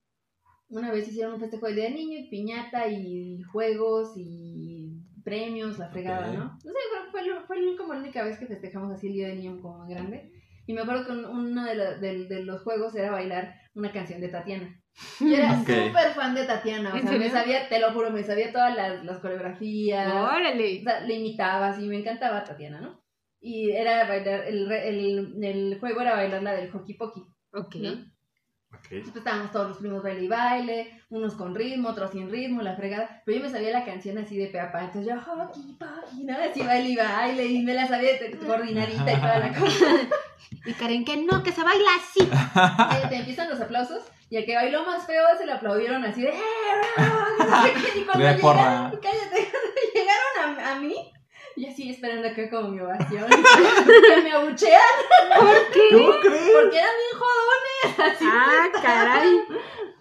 una vez hicieron un festejo del día del niño y piñata y juegos y premios, la fregada. ¿no? No sé, fue, fue, fue como la única vez que festejamos así el día del niño como más grande. Y me acuerdo que un- uno de, la- del- de los juegos era bailar una canción de Tatiana. Yo era Ok. súper fan de Tatiana, o ¿En sea, me sabía, te lo juro, me sabía todas las, las coreografías. O Órale. sea, le imitaba así, me encantaba Tatiana, ¿no? Y era bailar, el, el, el juego era bailar la del hockey pokey. Ok. ¿no? Después estábamos todos los primos baile y baile, unos con ritmo, otros sin ritmo, la fregada. Pero yo me sabía la canción así de peapa, entonces yo, hockey pokey, ¿no? Así baile y baile, y me la sabía de- coordinadita y toda la cosa. Y Karen, que no, que se baila así. Eh, te empiezan los aplausos y el que bailó más feo se le aplaudieron así de ¡Eh, bravo! Y cuando porra. llegaron, cállate, cuando llegaron a, a mí, y así esperando acá como mi ovación, que me abuchean ¿Por qué? ¿Cómo crees? porque eran bien jodones, así. Ah, caray.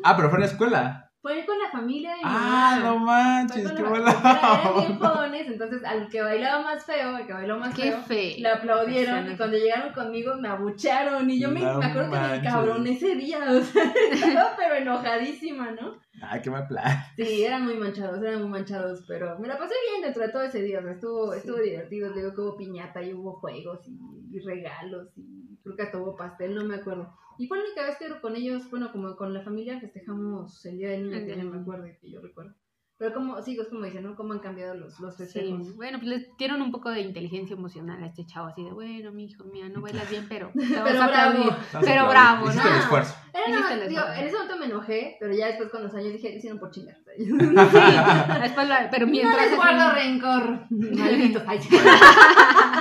Ah, pero fue en la escuela. Fue con la familia y Ah, no manches, con qué la- bola. Entonces al que bailaba más feo, al que bailó más Qué feo, fe. le aplaudieron y cuando llegaron conmigo me abucharon y yo me, No me acuerdo que me manches. cabroné ese día, o sea, estaba pero enojadísima, ¿no? Ay, qué mal plan. Sí, eran muy manchados, eran muy manchados, pero me la pasé bien dentro de todo ese día, o sea, estuvo, estuvo divertido, te digo que hubo piñata y hubo juegos y, y regalos y creo que hasta hubo pastel, no me acuerdo. Y fue la única vez que con ellos, bueno, como con la familia festejamos el Día del Niño, que me acuerdo que yo recuerdo. Pero como, sí, es como dicen, ¿no? Cómo han cambiado los, los Sí, festejos. bueno, pues les dieron un poco de inteligencia emocional a este chavo, así de, bueno, mi hijo, mía, no bailas bien, pero te Pero a bravo. No, Pero sí, bravo, ¿no? el esfuerzo. Era nada el digo, en ese momento me enojé, pero ya después con los años dije, hicieron por chingar. Sí, después lo- pero no mientras... les guardo rencor. Maldito.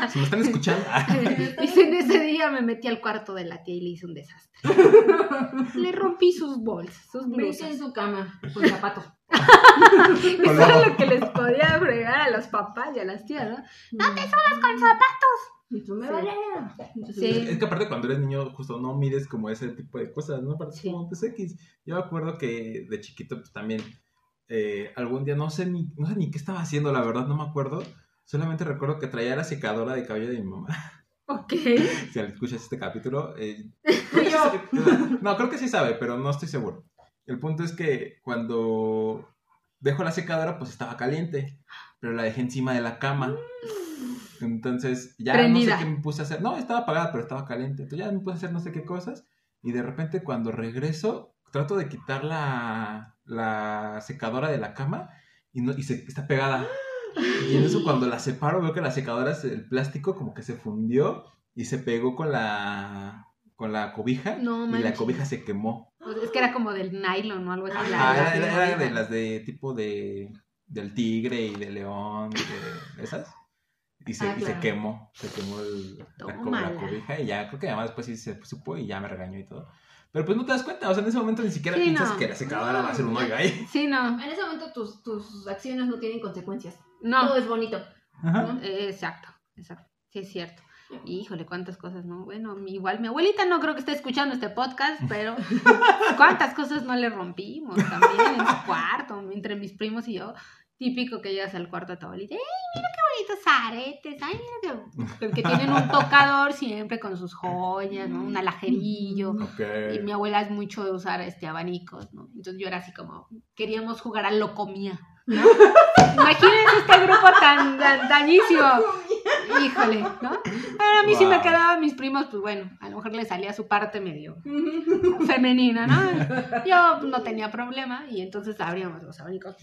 Si me están escuchando. ah, Dice, en ese día me metí al cuarto de la tía y le hice un desastre. Le rompí sus bolsas, sus Brinque en blusas. su cama con zapatos. Eso era lo que les podía fregar a los papás y a las tías, ¿no? No te Subas con zapatos. Y tú me Sí. vale. Sí. Es que aparte cuando eres niño justo no mides como ese tipo de cosas, ¿no? Para Sí. como pues X. Yo me acuerdo que de chiquito pues también eh, algún día no sé ni no sé ni qué estaba haciendo, la verdad no me acuerdo. Solamente recuerdo que traía la secadora de cabello de mi mamá. Ok. Si escuchas este capítulo, eh, no, creo que sí sabe, pero no estoy seguro. El punto es que cuando dejo la secadora, pues estaba caliente, pero la dejé encima de la cama. Entonces ya Prendida. no sé qué me puse a hacer. No, estaba apagada, pero estaba caliente. Entonces ya me puse a hacer no sé qué cosas. Y de repente cuando regreso, trato de quitar la, la secadora de la cama y, no, y se, está pegada. Y en eso cuando la separo veo que la secadora, se- el plástico como que se fundió y se pegó con la, con la cobija. No, y la cobija se quemó. Pues es que era como del nylon o algo así. Ajá, la- era, la era- era de las de tipo de del tigre y de león, y de esas. Y se, Ah, y se quemó, se quemó el- la, la cobija y ya creo que además después sí se supo y ya me regañó y todo. Pero pues no te das cuenta, o sea, en ese momento ni siquiera Sí, piensas no. que la secadora va a ser un hoyo ahí. Sí, no. En ese momento tus, tus acciones no tienen consecuencias. No. Todo es bonito. Ajá. ¿no? Eh, Exacto, exacto. Sí, es cierto. Híjole, cuántas cosas, ¿no? Bueno, igual mi abuelita no creo que esté escuchando este podcast, pero cuántas cosas no le rompimos también en su cuarto, entre mis primos y yo. Típico que llegas al cuarto a tu abuelita, ¡ay, mira qué bonitos aretes! ¡Ay, mira que... que tienen un tocador siempre con sus joyas, ¿no? Un alajerillo. Ok. Y mi abuela es mucho de usar este abanicos, ¿no? Entonces yo era así como, queríamos jugar a locomía, ¿no? Imagínense este grupo tan, tan dañísimo. Híjole, ¿no? Pero a mí sí me Wow. quedaba mis primos, pues bueno, a lo mejor le salía su parte medio femenina, ¿no? Yo no tenía problema y entonces abríamos los abanicos.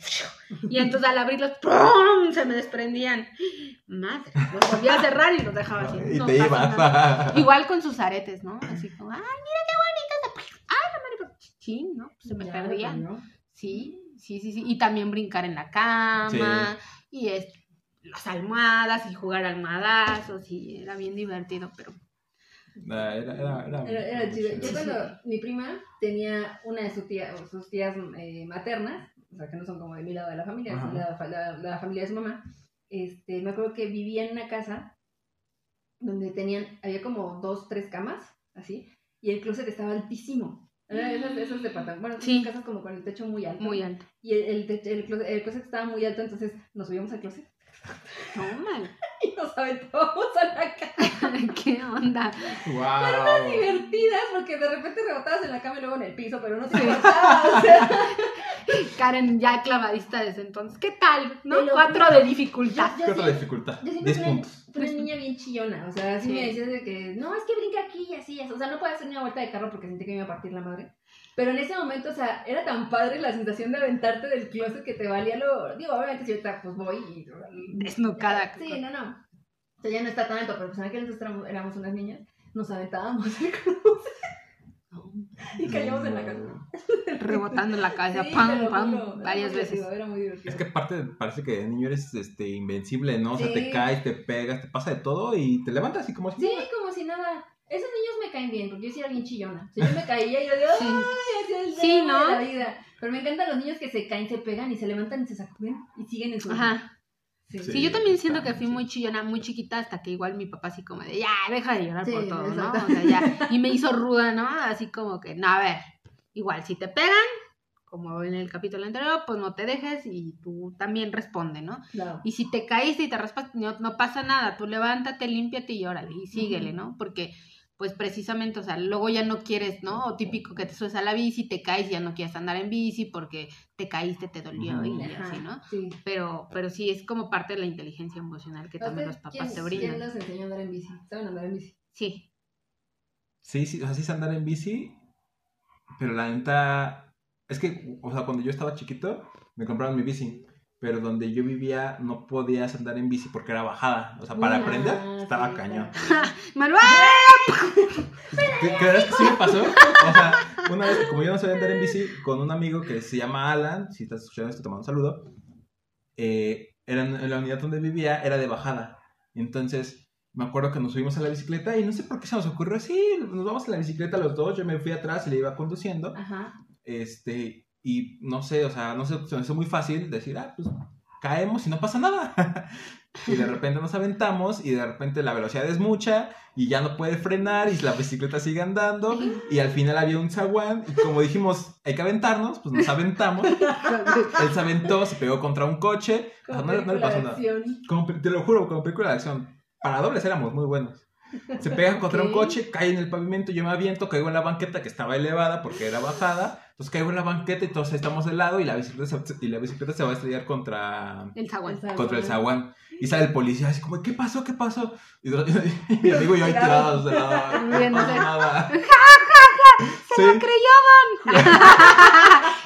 Y entonces al abrirlos, ¡pum! se me desprendían. Madre, los volvía a cerrar y los dejaba así. y no te pasa ibas. nada. Igual con sus aretes, ¿no? Así como, ay, mira qué bonitos. Ay, la madre, chin, ¿no? Pues se me Ya, perdían. ¿no? Sí, sí, sí, sí. Y también brincar en la cama. Y es, las almohadas y jugar almohadazos. Y era bien divertido, pero. Era, era, era, Era, era chido. Yo cuando mi prima tenía una de sus tías, o sus tías eh, maternas, o sea, que no son como de mi lado de la familia, Ajá. son la, la- la familia de su mamá, este, me acuerdo que vivía en una casa donde tenían, había como dos, tres camas, así, y el closet estaba altísimo. Esas, esas de patán. Bueno, Sí. casas como con el techo muy alto. Muy alto. Y el, el, techo- el, closet, el closet estaba muy alto, entonces nos subíamos al closet. No, mal. y nos aventábamos a la cama. ¿Qué onda? ¡Wow! Divertidas porque de repente rebotabas en la cama y luego en el piso, pero no te importaba. O sea, Karen ya clavadista desde entonces. ¿Qué tal? ¿No? Te lo Cuatro de dificultad. Yo- ¿Qué otra sí- dificultad? Yo siempre 10 fui fui una niña bien chillona, o sea, así Sí. me decías de que, no, es que brinca aquí y así, o sea, no puedo hacer ni una vuelta de carro porque sentí que me iba a partir la madre. Pero en ese momento, o sea, era tan padre la sensación de aventarte del closet que te valía lo... Digo, obviamente si ahorita pues voy y... Desnucada. Sí, no, no. O sea, ya no está tanto, pero pues en aquel entonces éramos, éramos unas niñas, nos aventábamos del closet y caíamos en la casa. Rebotando en la cabeza, Sí, pam, pam, juro, varias veces. Era muy divertido. Es que aparte parece que de niño eres este, invencible, ¿no? O sea, Sí. te caes, te pegas, te pasa de todo y te levantas y como si Sí, nada. como si nada. Esos niños me caen bien, porque yo sí era bien chillona. O sea, yo me caía y yo digo, Sí. ¡ay! Así es el Sí, de la vida. Pero me encantan los niños que se caen, se pegan y se levantan y se sacuden y siguen en su vida. Ajá. Sí. Sí. Sí, yo también siento que fui muy chillona, muy chiquita, hasta que igual mi papá así como de, ya, deja de llorar Sí, por todo, ¿no? O sea, ya, y me hizo ruda, ¿no? Así como que, no, a ver, igual, si te pegan, como en el capítulo anterior, pues no te dejes y tú también responde, ¿no? Claro. Y si te caíste y te raspas, no, no pasa nada, tú levántate, límpiate y órale, y síguele, ¿no? Porque, pues precisamente, o sea, luego ya no quieres, ¿no? O típico que te subes a la bici, te caes y ya no quieres andar en bici porque te caíste, te dolió y Ajá, así, ¿no? Sí. Pero, pero sí, es como parte de la inteligencia emocional que también los ¿Ustedes papás te quién- ¿Quién brindan. los enseñó a andar en bici? ¿Saben andar en bici? Sí. Sí, sí, o sea, sí sé andar en bici, pero la neta, es que, o sea, cuando yo estaba chiquito, me compraron mi bici, pero donde yo vivía no podías andar en bici porque era bajada, o sea, para Ah, aprender sí, estaba está cañón. Manuel, ¿Qué crees que sí me pasó? O sea, una vez, como yo no sabía andar en bici, con un amigo que se llama Alan, si estás escuchando esto, te mando un saludo, eh, era en, la unidad donde vivía, era de bajada, entonces... Me acuerdo que nos subimos a la bicicleta y no sé por qué se nos ocurrió, sí, nos vamos en la bicicleta los dos, yo me fui atrás y le iba conduciendo. Ajá. Este, y no sé, o sea, no sé, se me hizo muy fácil decir, ah, pues caemos y no pasa nada. y de repente nos aventamos y de repente la velocidad es mucha y ya no puede frenar y la bicicleta sigue andando y al final había un zaguán y como dijimos, hay que aventarnos, pues nos aventamos. Él se aventó, se pegó contra un coche, o sea, Como no, le- no le pasó nada. Como te lo juro, como película de acción. Para dobles éramos muy buenos. Se pega contra un Ok. coche, cae en el pavimento, yo me aviento, caigo en la banqueta que estaba elevada porque era bajada. Entonces caigo en la banqueta y todos estamos de lado y la bicicleta se, y la bicicleta se va a estrellar contra, el zaguán. Contra el zaguán. Y sale el policía así como, ¿qué pasó? ¿Qué pasó? Y, y mi amigo y yo ahí tirados de lado. No pasa nada. ¡Se lo creyeron!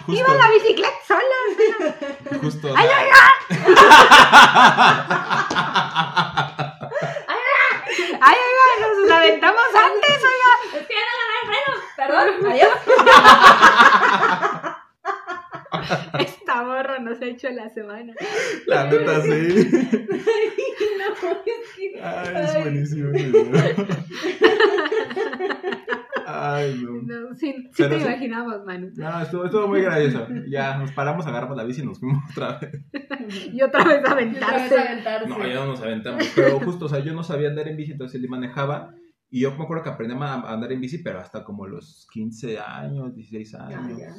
justo, ¡Iba la bicicleta sola! justo. ¡Ay, ¡Ay! ¡Nos aventamos antes, oiga! Es que ya no agarré el freno. Perdón, adiós. Esta morra nos ha hecho la semana. La neta, sí. no, es que... Ay, es Ay. buenísimo. Ay, no. No, sí, sí Pero te sí. imaginamos, Manu. No, estuvo, estuvo muy gracioso. Ya nos paramos, agarramos la bici y nos fuimos otra vez. Y otra vez Y otra vez aventarse. aventarse. No, ya no nos aventamos. Pero justo, o sea, yo no sabía andar en bici, entonces él manejaba. Y yo me acuerdo que aprendí a a andar en bici, pero hasta como los 15 años, 16 Ah, años. ya.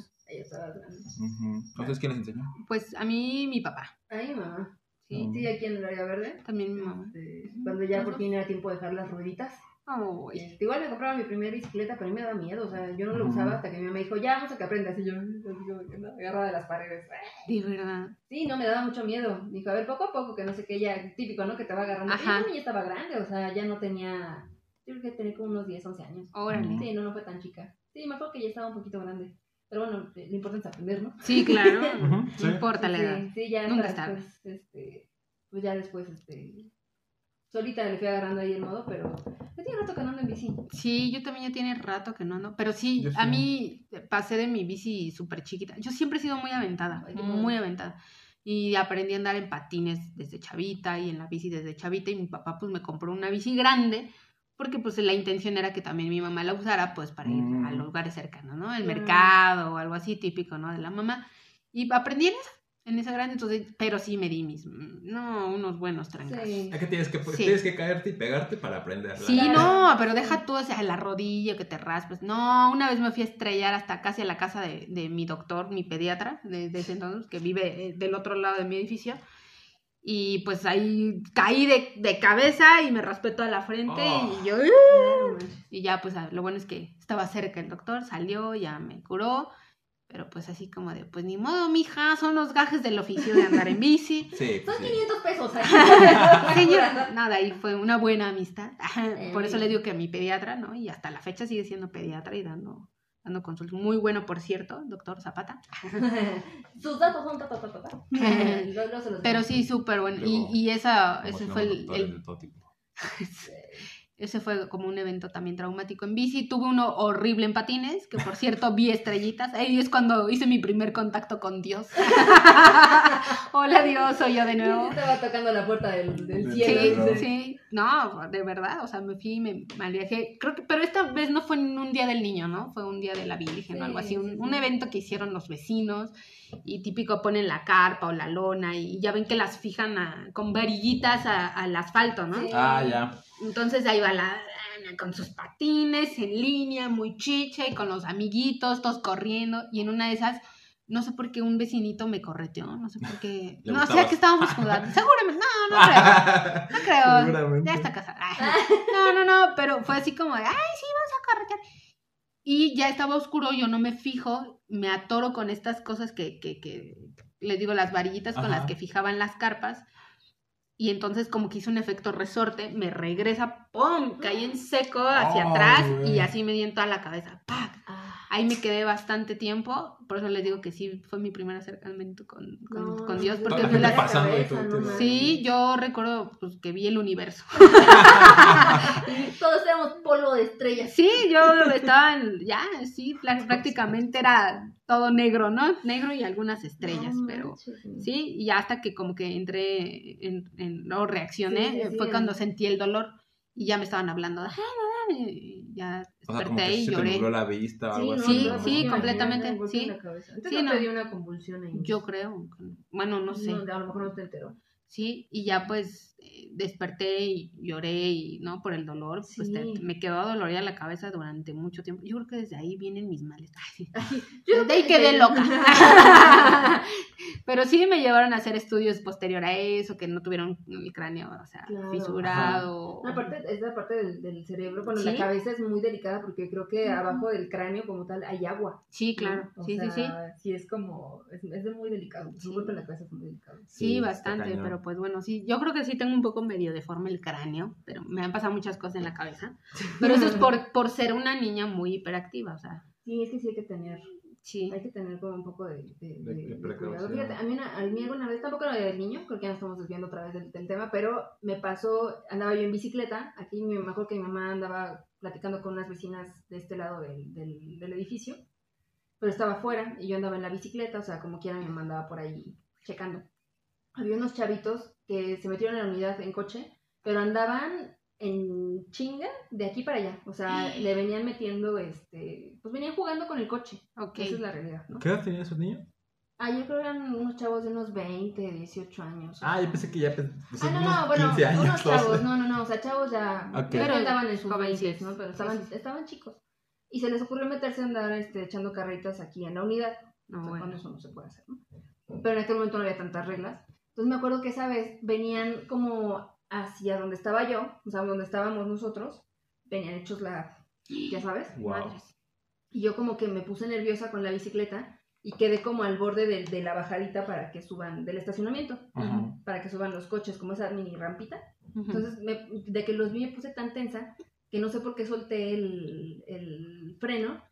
Grande. Ujú. Entonces, ¿quién les enseñó? Pues a mí, mi papá. Ay, mamá. Sí, Sí, aquí en el área verde. también mi mamá. Este, cuando ya por fin era tiempo de dejar las rueditas. Este, igual me compraba mi primera bicicleta, pero a mí me da miedo. O sea, yo no lo usaba hasta que mi mamá me dijo, ya, vamos a que aprendas. Y yo, agarrada de las paredes. de verdad. Sí, no, me daba mucho miedo. Dijo, a ver, poco a poco, que no sé qué, ya, típico, ¿no? Que te va agarrando. Ajá. Y yo ya estaba grande, o sea, ya no tenía, yo creo que tenía como unos 10, 11 años. Órale. Sí, no, no fue tan chica. Sí, me acuerdo que ya estaba un poquito grande. Pero bueno, lo importante es aprender, ¿no? Sí, claro. Ujú, sí. No importa la sí, edad. Sí, ya Nunca hasta es después, este, pues ya después, este, solita le fui agarrando ahí el modo, pero ya tiene rato que no ando en bici. Sí, yo también ya tiene rato que no, ¿no? Pero sí, Yo sí. a mí pasé de mi bici súper chiquita. Yo siempre he sido muy aventada, Ay, muy aventada. Y aprendí a andar en patines desde chavita y en la bici desde chavita y mi papá pues me compró una bici grande porque pues la intención era que también mi mamá la usara pues para ir Mm. a lugares cercanos, ¿no? El Claro. mercado o algo así típico, ¿no? De la mamá. Y aprendí en esa, en esa grande, entonces, pero sí me di mis, no, unos buenos trancazos. Sí. Es que tienes que, Sí. tienes que caerte y pegarte para aprender. Sí, no, pero deja tú, o sea, la rodilla, que te raspes. No, una vez me fui a estrellar hasta casi a la casa de, de mi doctor, mi pediatra, de, de ese entonces, que vive eh, del otro lado de mi edificio. Y pues ahí caí de, de cabeza y me raspé toda la frente Oh. y yo... No manches. Y ya pues lo bueno es que estaba cerca el doctor, salió, ya me curó. Pero pues así como de, pues ni modo, mija, son los gajes del oficio de andar en bici. Sí, Son pues sí. 500 pesos. Señor, nada, ahí fue una buena amistad. Por eso Eh. le digo que a mi pediatra, ¿no? Y hasta la fecha sigue siendo pediatra y dando, dando consultas. Muy bueno, por cierto, doctor Zapata. Sus datos son ta, Pero sí, súper bueno. Y, y esa, ese si fue el. ese fue como un evento también traumático en bici. Tuve uno horrible en patines, que por cierto vi estrellitas. Ahí es cuando hice mi primer contacto con Dios. Hola Dios, soy yo de nuevo. Estaba tocando la puerta del, del Sí, cielo. Sí, ¿no? dice. sí, no, de verdad, o sea, me fui, me mal viajé, creo que, pero esta vez no fue en un día del niño, ¿no? Fue un día de la Virgen o algo Sí, así, un, sí, un sí. evento que hicieron los vecinos y típico ponen la carpa o la lona y ya ven que las fijan a- con varillitas a- al asfalto, ¿no? Sí. Ah, ya. Entonces ahí va la con sus patines en línea, muy chicha y con los amiguitos, todos corriendo y en una de esas no sé por qué un vecinito me correteó, no sé por qué. Le No sé gustabas. que estábamos jugando. Seguramente, no, no creo. No creo. Ya está casada. No, no, no, pero fue así como de, ay, sí, vamos a corretear. Y ya estaba oscuro, yo no me fijo, me atoro con estas cosas que, que, que les digo, las varillitas con las que fijaban las carpas. Y entonces como que hizo un efecto resorte, me regresa, ¡pum! Caí en seco hacia Ay, atrás güey. y así me di en toda la cabeza. ¡Pac! Ah, Ahí me quedé bastante tiempo, por eso les digo que sí fue mi primer acercamiento con, con, no, con Dios, porque fue la y tú- tú- Sí, yo recuerdo pues, que vi el universo. Todos éramos polvo de estrellas. Sí, yo estaba en, ya, sí, prácticamente era todo negro, ¿no? Negro y algunas estrellas, No pero manches. sí, y ya hasta que como que entré, en, en- no reaccioné, Sí, sí, sí, fue cuando sentí el dolor y ya me estaban hablando, "Ay, no, no", y ya O sea, como desperté sí y se lloré. la vista o algo así. Sí, sí, completamente, sí. Sí, no no. te dio una convulsión ahí. Yo creo, bueno, no sé. No, a lo mejor no te enteró. Sí, y ya pues eh, desperté y lloré y no por el dolor, pues te- Sí. me quedó dolorida la cabeza durante mucho tiempo. Yo creo que desde ahí vienen mis males. Ay, sí. Yo Desde ahí quedé loca. Pero sí me llevaron a hacer estudios posterior a eso, que no tuvieron el cráneo, o sea, Claro. fisurado. No, aparte, esa parte del, del cerebro, bueno, Sí. la cabeza es muy delicada porque creo que abajo del cráneo como tal hay agua. Sí, claro. Sí, sí, sí. sí. es como, es, es muy delicado. Un golpe en la cabeza es muy delicado. Sí, bastante, cañón. Pero pues bueno, sí, yo creo que sí tengo un poco medio deforme el cráneo, pero me han pasado muchas cosas en la cabeza. Pero eso es por, por ser una niña muy hiperactiva, o sea, Sí, es que sí hay que tener, sí. hay que tener como un poco de, de, De- de- cuidado. Fíjate, a mí, una, a mí alguna vez, tampoco era del niño, creo que ya nos estamos desviando otra vez del, del tema, pero me pasó, andaba yo en bicicleta, aquí me me acuerdo que mi mamá andaba platicando con unas vecinas de este lado del, del, del edificio, pero estaba afuera y yo andaba en la bicicleta, o sea, como quiera mi mamá andaba por ahí checando. Había unos chavitos que se metieron en la unidad en coche, pero andaban en chinga de aquí para allá, o sea, le venían metiendo, este, pues venían jugando con el coche, Ok. esa es la realidad, ¿no? ¿Qué edad tenían esos niños? Ah, yo creo que eran unos chavos de unos 20, 18 años. Ah, yo pensé que ya. pues, Ah, no, unos no, bueno, 15 años. unos 12. chavos, no, no, no, o sea, chavos ya, Ok. ya Pero andaban en sus jovencitos. 20, ¿no? Pero estaban, estaban chicos. Y se les ocurrió meterse a andar este, echando carritas aquí en la unidad. No, O sea, bueno. cuando eso no se puede hacer, ¿no? Pero en aquel momento no había tantas reglas. Entonces me acuerdo que esa vez venían como hacia donde estaba yo, o sea, donde estábamos nosotros, venían hechos la, ya sabes, Wow. madres. Y yo como que me puse nerviosa con la bicicleta y quedé como al borde de, de la bajadita para que suban del estacionamiento, para que suban los coches, como esa mini rampita. Entonces, me- de que los vi me puse tan tensa que no sé por qué solté el, el freno.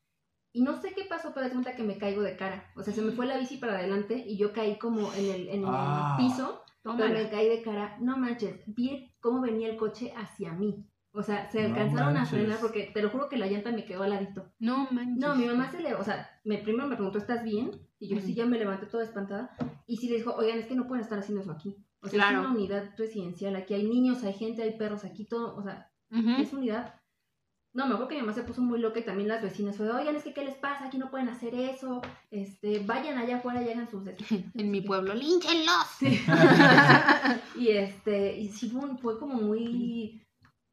Y no sé qué pasó, pero de cuenta que me caigo de cara. O sea, se me fue la bici para adelante y yo caí como en el, en el Ah. piso, pero Tómala. me caí de cara. No manches, vi cómo venía el coche hacia mí. O sea, se alcanzaron a frenar porque te lo juro que la llanta me quedó al ladito. No manches. No, mi mamá se le, o sea, me, primero me preguntó, ¿estás bien? Y yo sí, ya me levanté toda espantada. Y sí le dijo, oigan, es que no pueden estar haciendo eso aquí. O sea, Claro. es una unidad residencial, aquí hay niños, hay gente, hay perros, aquí todo, o sea, es unidad. No, me acuerdo que mi mamá se puso muy loca y también las vecinas fue, oigan, es que ¿qué les pasa? Aquí no pueden hacer eso, este, vayan allá afuera y hagan sus... des-". En mi pueblo, línchenlos. Sí. y este, y sí fue, como muy...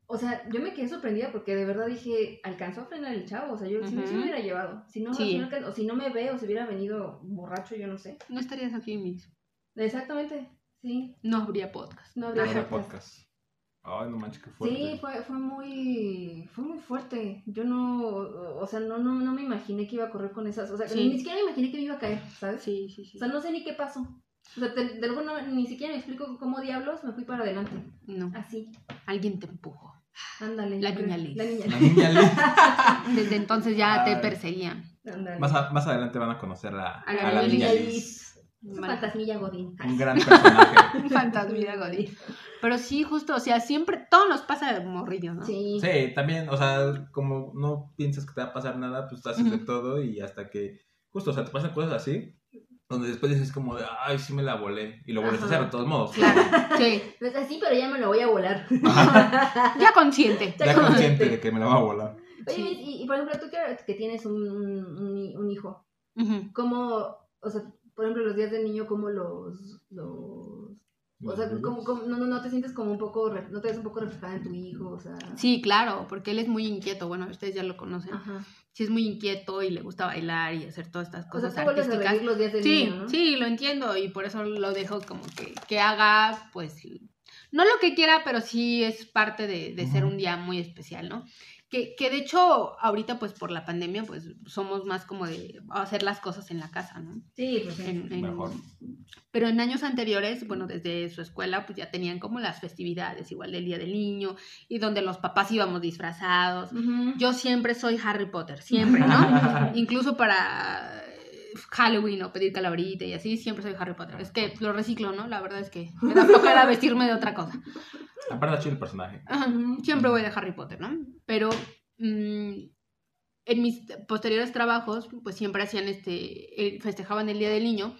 O sea, yo me quedé sorprendida porque de verdad dije, alcanzó a frenar el chavo, o sea, yo si no se me hubiera llevado, si no, Sí. no o si no me ve o si hubiera venido borracho, yo no sé. No estarías aquí, mis. Exactamente. Sí, no habría podcast. no No habría podcast. podcast. Ay, no manches, qué fuerte. Sí, fue, fue muy fue muy fuerte. Yo no, o sea, no, no, no me imaginé que iba a correr con esas, o sea, Sí. ni siquiera me imaginé que me iba a caer, ¿sabes? Sí, sí, sí. O sea, no sé ni qué pasó. O sea, te- de luego no- ni siquiera me explico cómo diablos me fui para adelante. No, Así, alguien te empujó. ándale. La niña Liz. La niña La niña Liz. Desde entonces ya te perseguían. Ándale. Más, a- más adelante van a conocer a, A la a la niña niña Liz. Liz. Fantasmilla Godín. Un gran personaje. Un fantasmita, Godín. Pero sí, justo, o sea, siempre, todo nos pasa de morrillo, ¿no? Sí. Sí, también, o sea, como no piensas que te va a pasar nada, pues haces de todo y hasta que, justo, o sea, te pasan cosas así, donde después dices como de, ay, sí me la volé, y lo vuelves a hacer de todos modos. Claro, sí. Es así, pero ya me lo voy a volar. Ya consciente. Ya Ya consciente. consciente de que me la va a volar. Oye, Sí. y, y por ejemplo, tú que, que tienes un, un, hijo. ¿cómo, o sea, por ejemplo, los días del niño, cómo los, los o sea, ¿cómo, cómo- no, no, no te sientes como un poco, no te ves un poco reflejada en tu hijo, o sea... Sí, claro, porque él es muy inquieto. Bueno, ustedes ya lo conocen. Ajá. Sí, es muy inquieto y le gusta bailar y hacer todas estas O sea, cosas tú vuelves a artísticas. revivir los días del Sí, niño, ¿no? sí, lo entiendo y por eso lo dejo como que, que haga, pues, no lo que quiera, pero sí es parte de, de ser un día muy especial, ¿no? Que, que de hecho, ahorita, pues, por la pandemia, pues, somos más como de hacer las cosas en la casa, ¿no? Sí, pues. En- en- Mejor. Pero en años anteriores, bueno, desde su escuela, pues ya tenían como las festividades, igual del Día del Niño, y donde los papás íbamos disfrazados. Yo siempre soy Harry Potter, siempre, ¿no? Incluso para Halloween o pedir calaverita y así, siempre soy Harry Potter. Es que lo reciclo, ¿no? La verdad es que me da flojera vestirme de otra cosa. Aparte chido el personaje. Siempre voy de Harry Potter, ¿no? Pero mm, en mis posteriores trabajos, pues siempre hacían este, eh, festejaban el Día del Niño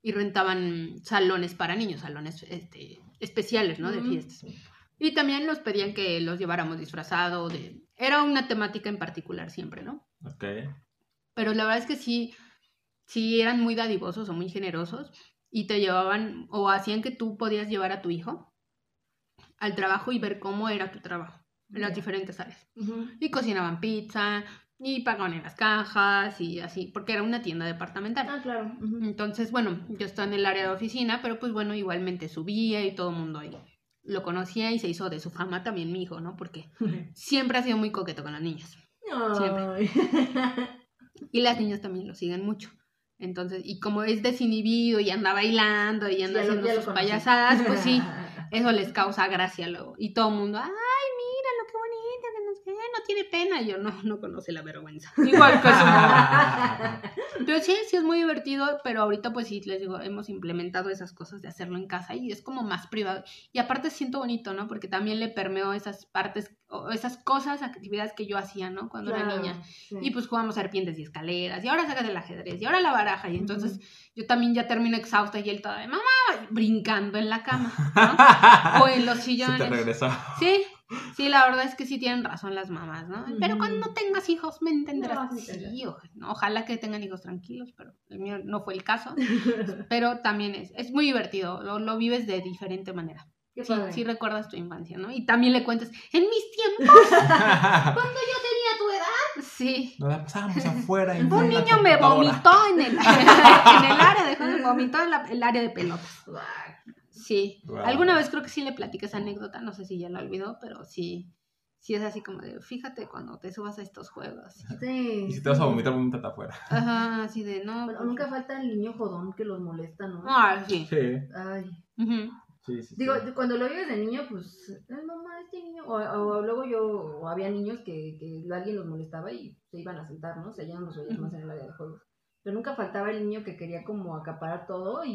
y rentaban salones para niños, salones este, especiales, ¿no? De fiestas. Y también nos pedían que los lleváramos disfrazados de... Era una temática en particular siempre, ¿no? Ok. Pero la verdad es que sí, sí eran muy dadivosos o muy generosos y te llevaban o hacían que tú podías llevar a tu hijo al trabajo y ver cómo era tu trabajo en las diferentes áreas. Y cocinaban pizza y pagaban en las cajas y así, porque era una tienda departamental. Ah, claro. Entonces, bueno, yo estaba en el área de oficina, pero pues bueno, igualmente subía y todo el mundo ahí lo conocía y se hizo de su fama también mi hijo, ¿no? Porque siempre ha sido muy coqueto con las niñas. Ay. Y las niñas también lo siguen mucho. Entonces, y como es desinhibido y anda bailando y anda haciendo sus conocí. payasadas, pues sí, eso les causa gracia luego. Y todo el mundo, ay, mira lo que bonito, que no, sé qué, no tiene pena. Y yo, no, no conoce la vergüenza. Igual que su. Pero sí, sí es muy divertido, pero ahorita pues sí, les digo, hemos implementado esas cosas de hacerlo en casa y es como más privado. Y aparte siento bonito, ¿no? Porque también le permeó esas partes, o esas cosas, actividades que yo hacía, ¿no? Cuando era niña. sí. Y pues jugamos serpientes y escaleras, y ahora sacas el ajedrez, y ahora la baraja, y entonces yo también ya termino exhausta y él todavía, mamá, brincando en la cama, ¿no? o en los Se te sillones. regresó. Sí, sí, la verdad es que sí tienen razón las mamás, ¿no? Pero cuando tengas hijos me entenderás. No, sí ojalá que tengan hijos tranquilos, pero el mío no fue el caso. Pero también es, es muy divertido, lo, lo vives de diferente manera. Qué Sí, padre. sí recuerdas tu infancia, ¿no? Y también le cuentas, en mis tiempos, cuando yo tenía tu edad. Sí. Nos la pasábamos afuera. en Un niño me vomitó en el, en el área de juegos, vomitó en la- el área de pelotas. Sí. Wow. Alguna vez creo que sí le platiqué esa anécdota, no sé si ya la olvidó, pero sí, sí es así como de, fíjate cuando te subas a estos juegos. Sí. Y si te vas a vomitar, vomítate afuera. Ajá, así de, no. Pero pues- nunca falta el niño jodón que los molesta, ¿no? Ah, sí. Sí, Ay. Ujú. Sí, sí. Digo, sí. cuando lo vives de niño, pues, ay, mamá, este niño. O, o luego yo, o había niños que, que alguien los molestaba y se iban a sentar, ¿no? Se llaman los veías más en el área de juegos. Pero nunca faltaba el niño que quería como acaparar todo y,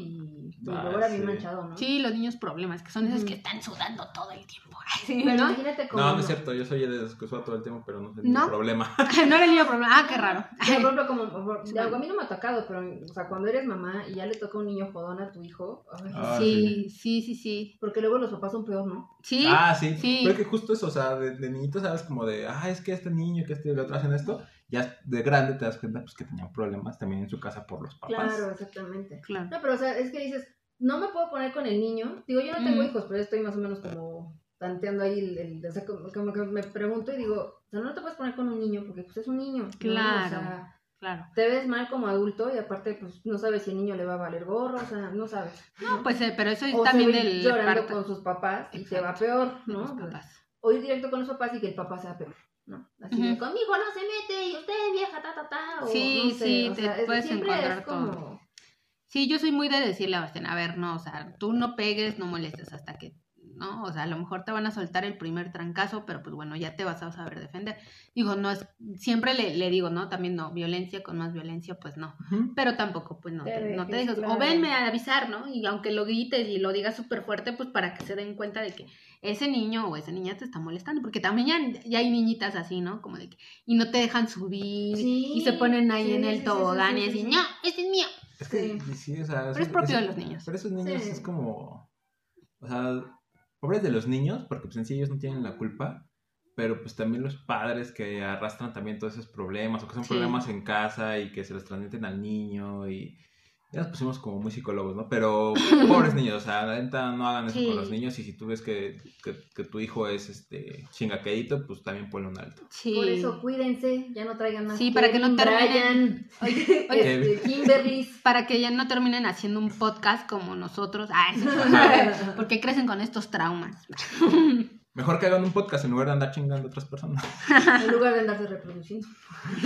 y Ah, luego era bien sí. manchado, ¿no? Sí, los niños problemas, que son esos que están sudando todo el tiempo. Ay, sí, Pero ¿no? imagínate como. No, no es cierto. Yo soy de los que suda todo el tiempo, pero no es ¿No? ningún problema. no era el niño problema. Ah, qué raro. Por ejemplo, como, Sí. a mí no me ha tocado, pero, o sea, cuando eres mamá y ya le toca un niño jodón a tu hijo, ay, Ah, sí, sí, sí, sí. porque luego los papás son peor, ¿no? Sí, Ah, sí. Sí. Pero es que justo eso, o sea, de, de niñito sabes como de, ah, es que este niño, que este y el otro hacen esto. Ya de grande te das cuenta pues que tenían problemas también en su casa por los papás. Claro, exactamente. claro. No, pero o sea, es que dices, no me puedo poner con el niño. Digo, yo no tengo Mm. hijos, pero estoy más o menos como tanteando ahí el, el- o sea, como, como que me pregunto y digo, o sea, no te puedes poner con un niño porque pues es un niño. ¿no? Claro. O sea, Claro. Te ves mal como adulto y aparte, pues no sabes si el niño le va a valer gorro, o sea, no sabes. No, pues, eh, pero eso es o también del llorando parte con sus papás y te va Exacto. peor, ¿no? los papás. O ir directo con los papás y que el papá sea peor, ¿no? Así de, Ujú. conmigo no se mete y usted vieja, ta, ta, ta. O, Sí, no sé, sí, o te sea, puedes encontrar es como... todo. Sí, yo soy muy de decirle a Bastián, a ver, no, o sea, tú no pegues, no molestes hasta que, ¿no? O sea, a lo mejor te van a soltar el primer trancazo, pero pues bueno, ya te vas a saber defender. Digo, no es, siempre le, le digo, ¿no? También no, violencia con más violencia, pues no. Pero tampoco, pues no Te te, no te dejes, dejes. claro. O venme a avisar, ¿no? Y aunque lo grites y lo digas súper fuerte, pues para que se den cuenta de que ese niño o esa niña te está molestando. Porque también ya, ya hay niñitas así, ¿no? Como de que, y no te dejan subir Sí, y se ponen ahí sí, en el sí, sí, tobogán sí, y sí. no, este es mío. Es que, Sí. sí, o sea, Pero es propio de los niños. Pero esos niños Sí. es como, o sea, pobres de los niños, porque pues en sí ellos no tienen la culpa, pero pues también los padres que arrastran también todos esos problemas, o que son Sí. problemas en casa y que se los transmiten al niño y ya nos pusimos como muy psicólogos, ¿no? Pero pobres niños, o sea, la neta no hagan eso Sí. con los niños y si tú ves que, que, que tu hijo es este chingaquedito, pues también ponle un alto. Sí. Por eso cuídense, ya no traigan más. Sí, para que no terminen- Brian, Oye, oye, este, Kimberly. para que ya no terminen haciendo un podcast como nosotros. Ay, sí. porque crecen con estos traumas. Mejor que hagan un podcast en lugar de andar chingando a otras personas. En lugar de andarse reproduciendo.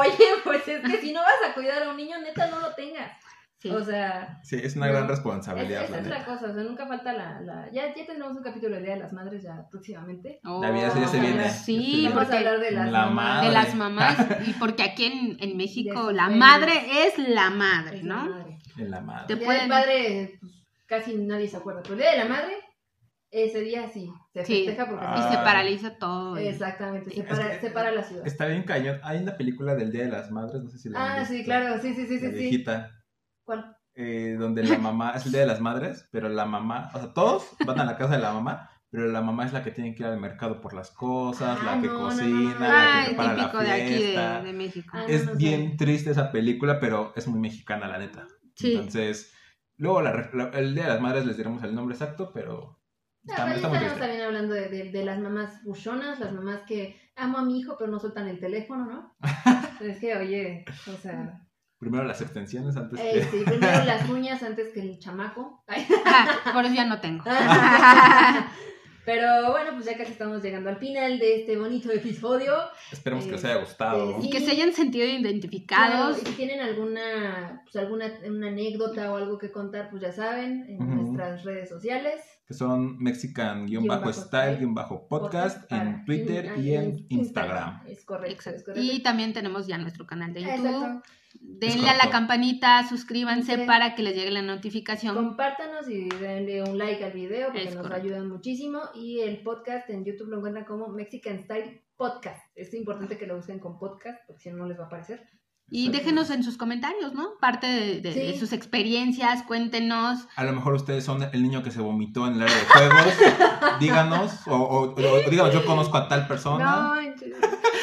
Oye, pues es que si no vas a cuidar a un niño, neta, no lo tengas. Sí. O sea, Sí, es una No. gran es- responsabilidad, la es la neta. cosa. O sea, nunca falta la. la... Ya, ya tendremos un capítulo de Día de las Madres ya próximamente. Navidad, eso ya se Oh, viene. Sí. Vamos a porque hablar de las La mamás. madre. de las mamás y porque aquí en, en México la madre es la madre, Es la ¿no? madre. En la madre. Te El pueden- del padre, pues casi nadie se acuerda. Pero el día de la madre, ese día sí. Se Sí. festeja porque Ah. Y se paraliza todo. y- Exactamente, se Es para, que- se para la ciudad. Está bien cañón. Hay una película del Día de las Madres, no sé si la han Ah, sí, visto. claro, sí, sí, sí, La sí. sí. viejita. ¿Cuál? eh, donde la mamá, es el Día de las Madres, pero la mamá, o sea, todos van a la casa de la mamá, pero la mamá es la que tiene que ir al mercado por las cosas, Ah, la que no, no, no, cocina, no. la que Ay, prepara la típico de aquí de, fiesta. de México. Ah, Es no, no bien triste esa película, pero es muy mexicana, la neta. Sí. Entonces, luego la la- el Día de las Madres les diremos el nombre exacto, pero Ah, está, pero está ya muy estaremos triste. también hablando de, de- de las mamás buchonas, las mamás que amo a mi hijo pero no sueltan el teléfono, ¿no? es que, oye, o sea, Primero las extensiones antes eh, que... sí, primero las uñas antes que el chamaco. Ah, por eso ya no tengo. Pero bueno, pues ya casi estamos llegando al final de este bonito episodio. Esperemos que les Eh, haya gustado. eh, y que se hayan sentido identificados. Claro, y si tienen alguna, pues alguna una anécdota o algo que contar, pues ya saben, en Ujú. nuestras redes sociales. Que son mexican-style-podcast en Twitter y en in- Instagram. Es correcto, Exacto. es correcto. Y también tenemos ya nuestro canal de YouTube. Exacto. Denle a la campanita, suscríbanse Sí. para que les llegue la notificación. Compártanos y denle un like al video porque Es nos correcto. ayudan muchísimo. Y el podcast en YouTube lo encuentran como Mexican Style Podcast. Es importante que lo busquen con podcast porque si no, no les va a aparecer. Y déjenos en sus comentarios, ¿no? Parte de, de- Sí. de sus experiencias, cuéntenos. A lo mejor ustedes son el niño que se vomitó en el área de juegos. díganos, o, o- o díganos, yo conozco a tal persona.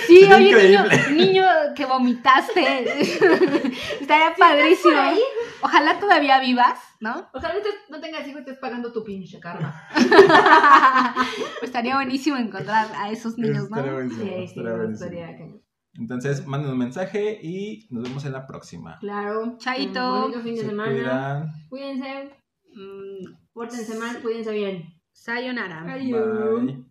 Sí, Sería oye, niño, que vomitaste. Estaría padrísimo. ahí? Ojalá todavía vivas, ¿no? Ojalá no tengas hijos y estés pagando tu pinche karma. Estaría buenísimo encontrar a esos niños, Estaría ¿no? buenísimo, Sí, sí, estaría no, buenísimo. estaría. Entonces, manden un mensaje y nos vemos en la próxima. Claro. Chaito. Un bonito fin de Se semana. cuidan. Cuídense. Mm, Pórtense mal, cuídense bien. sayonara. Adiós. Bye.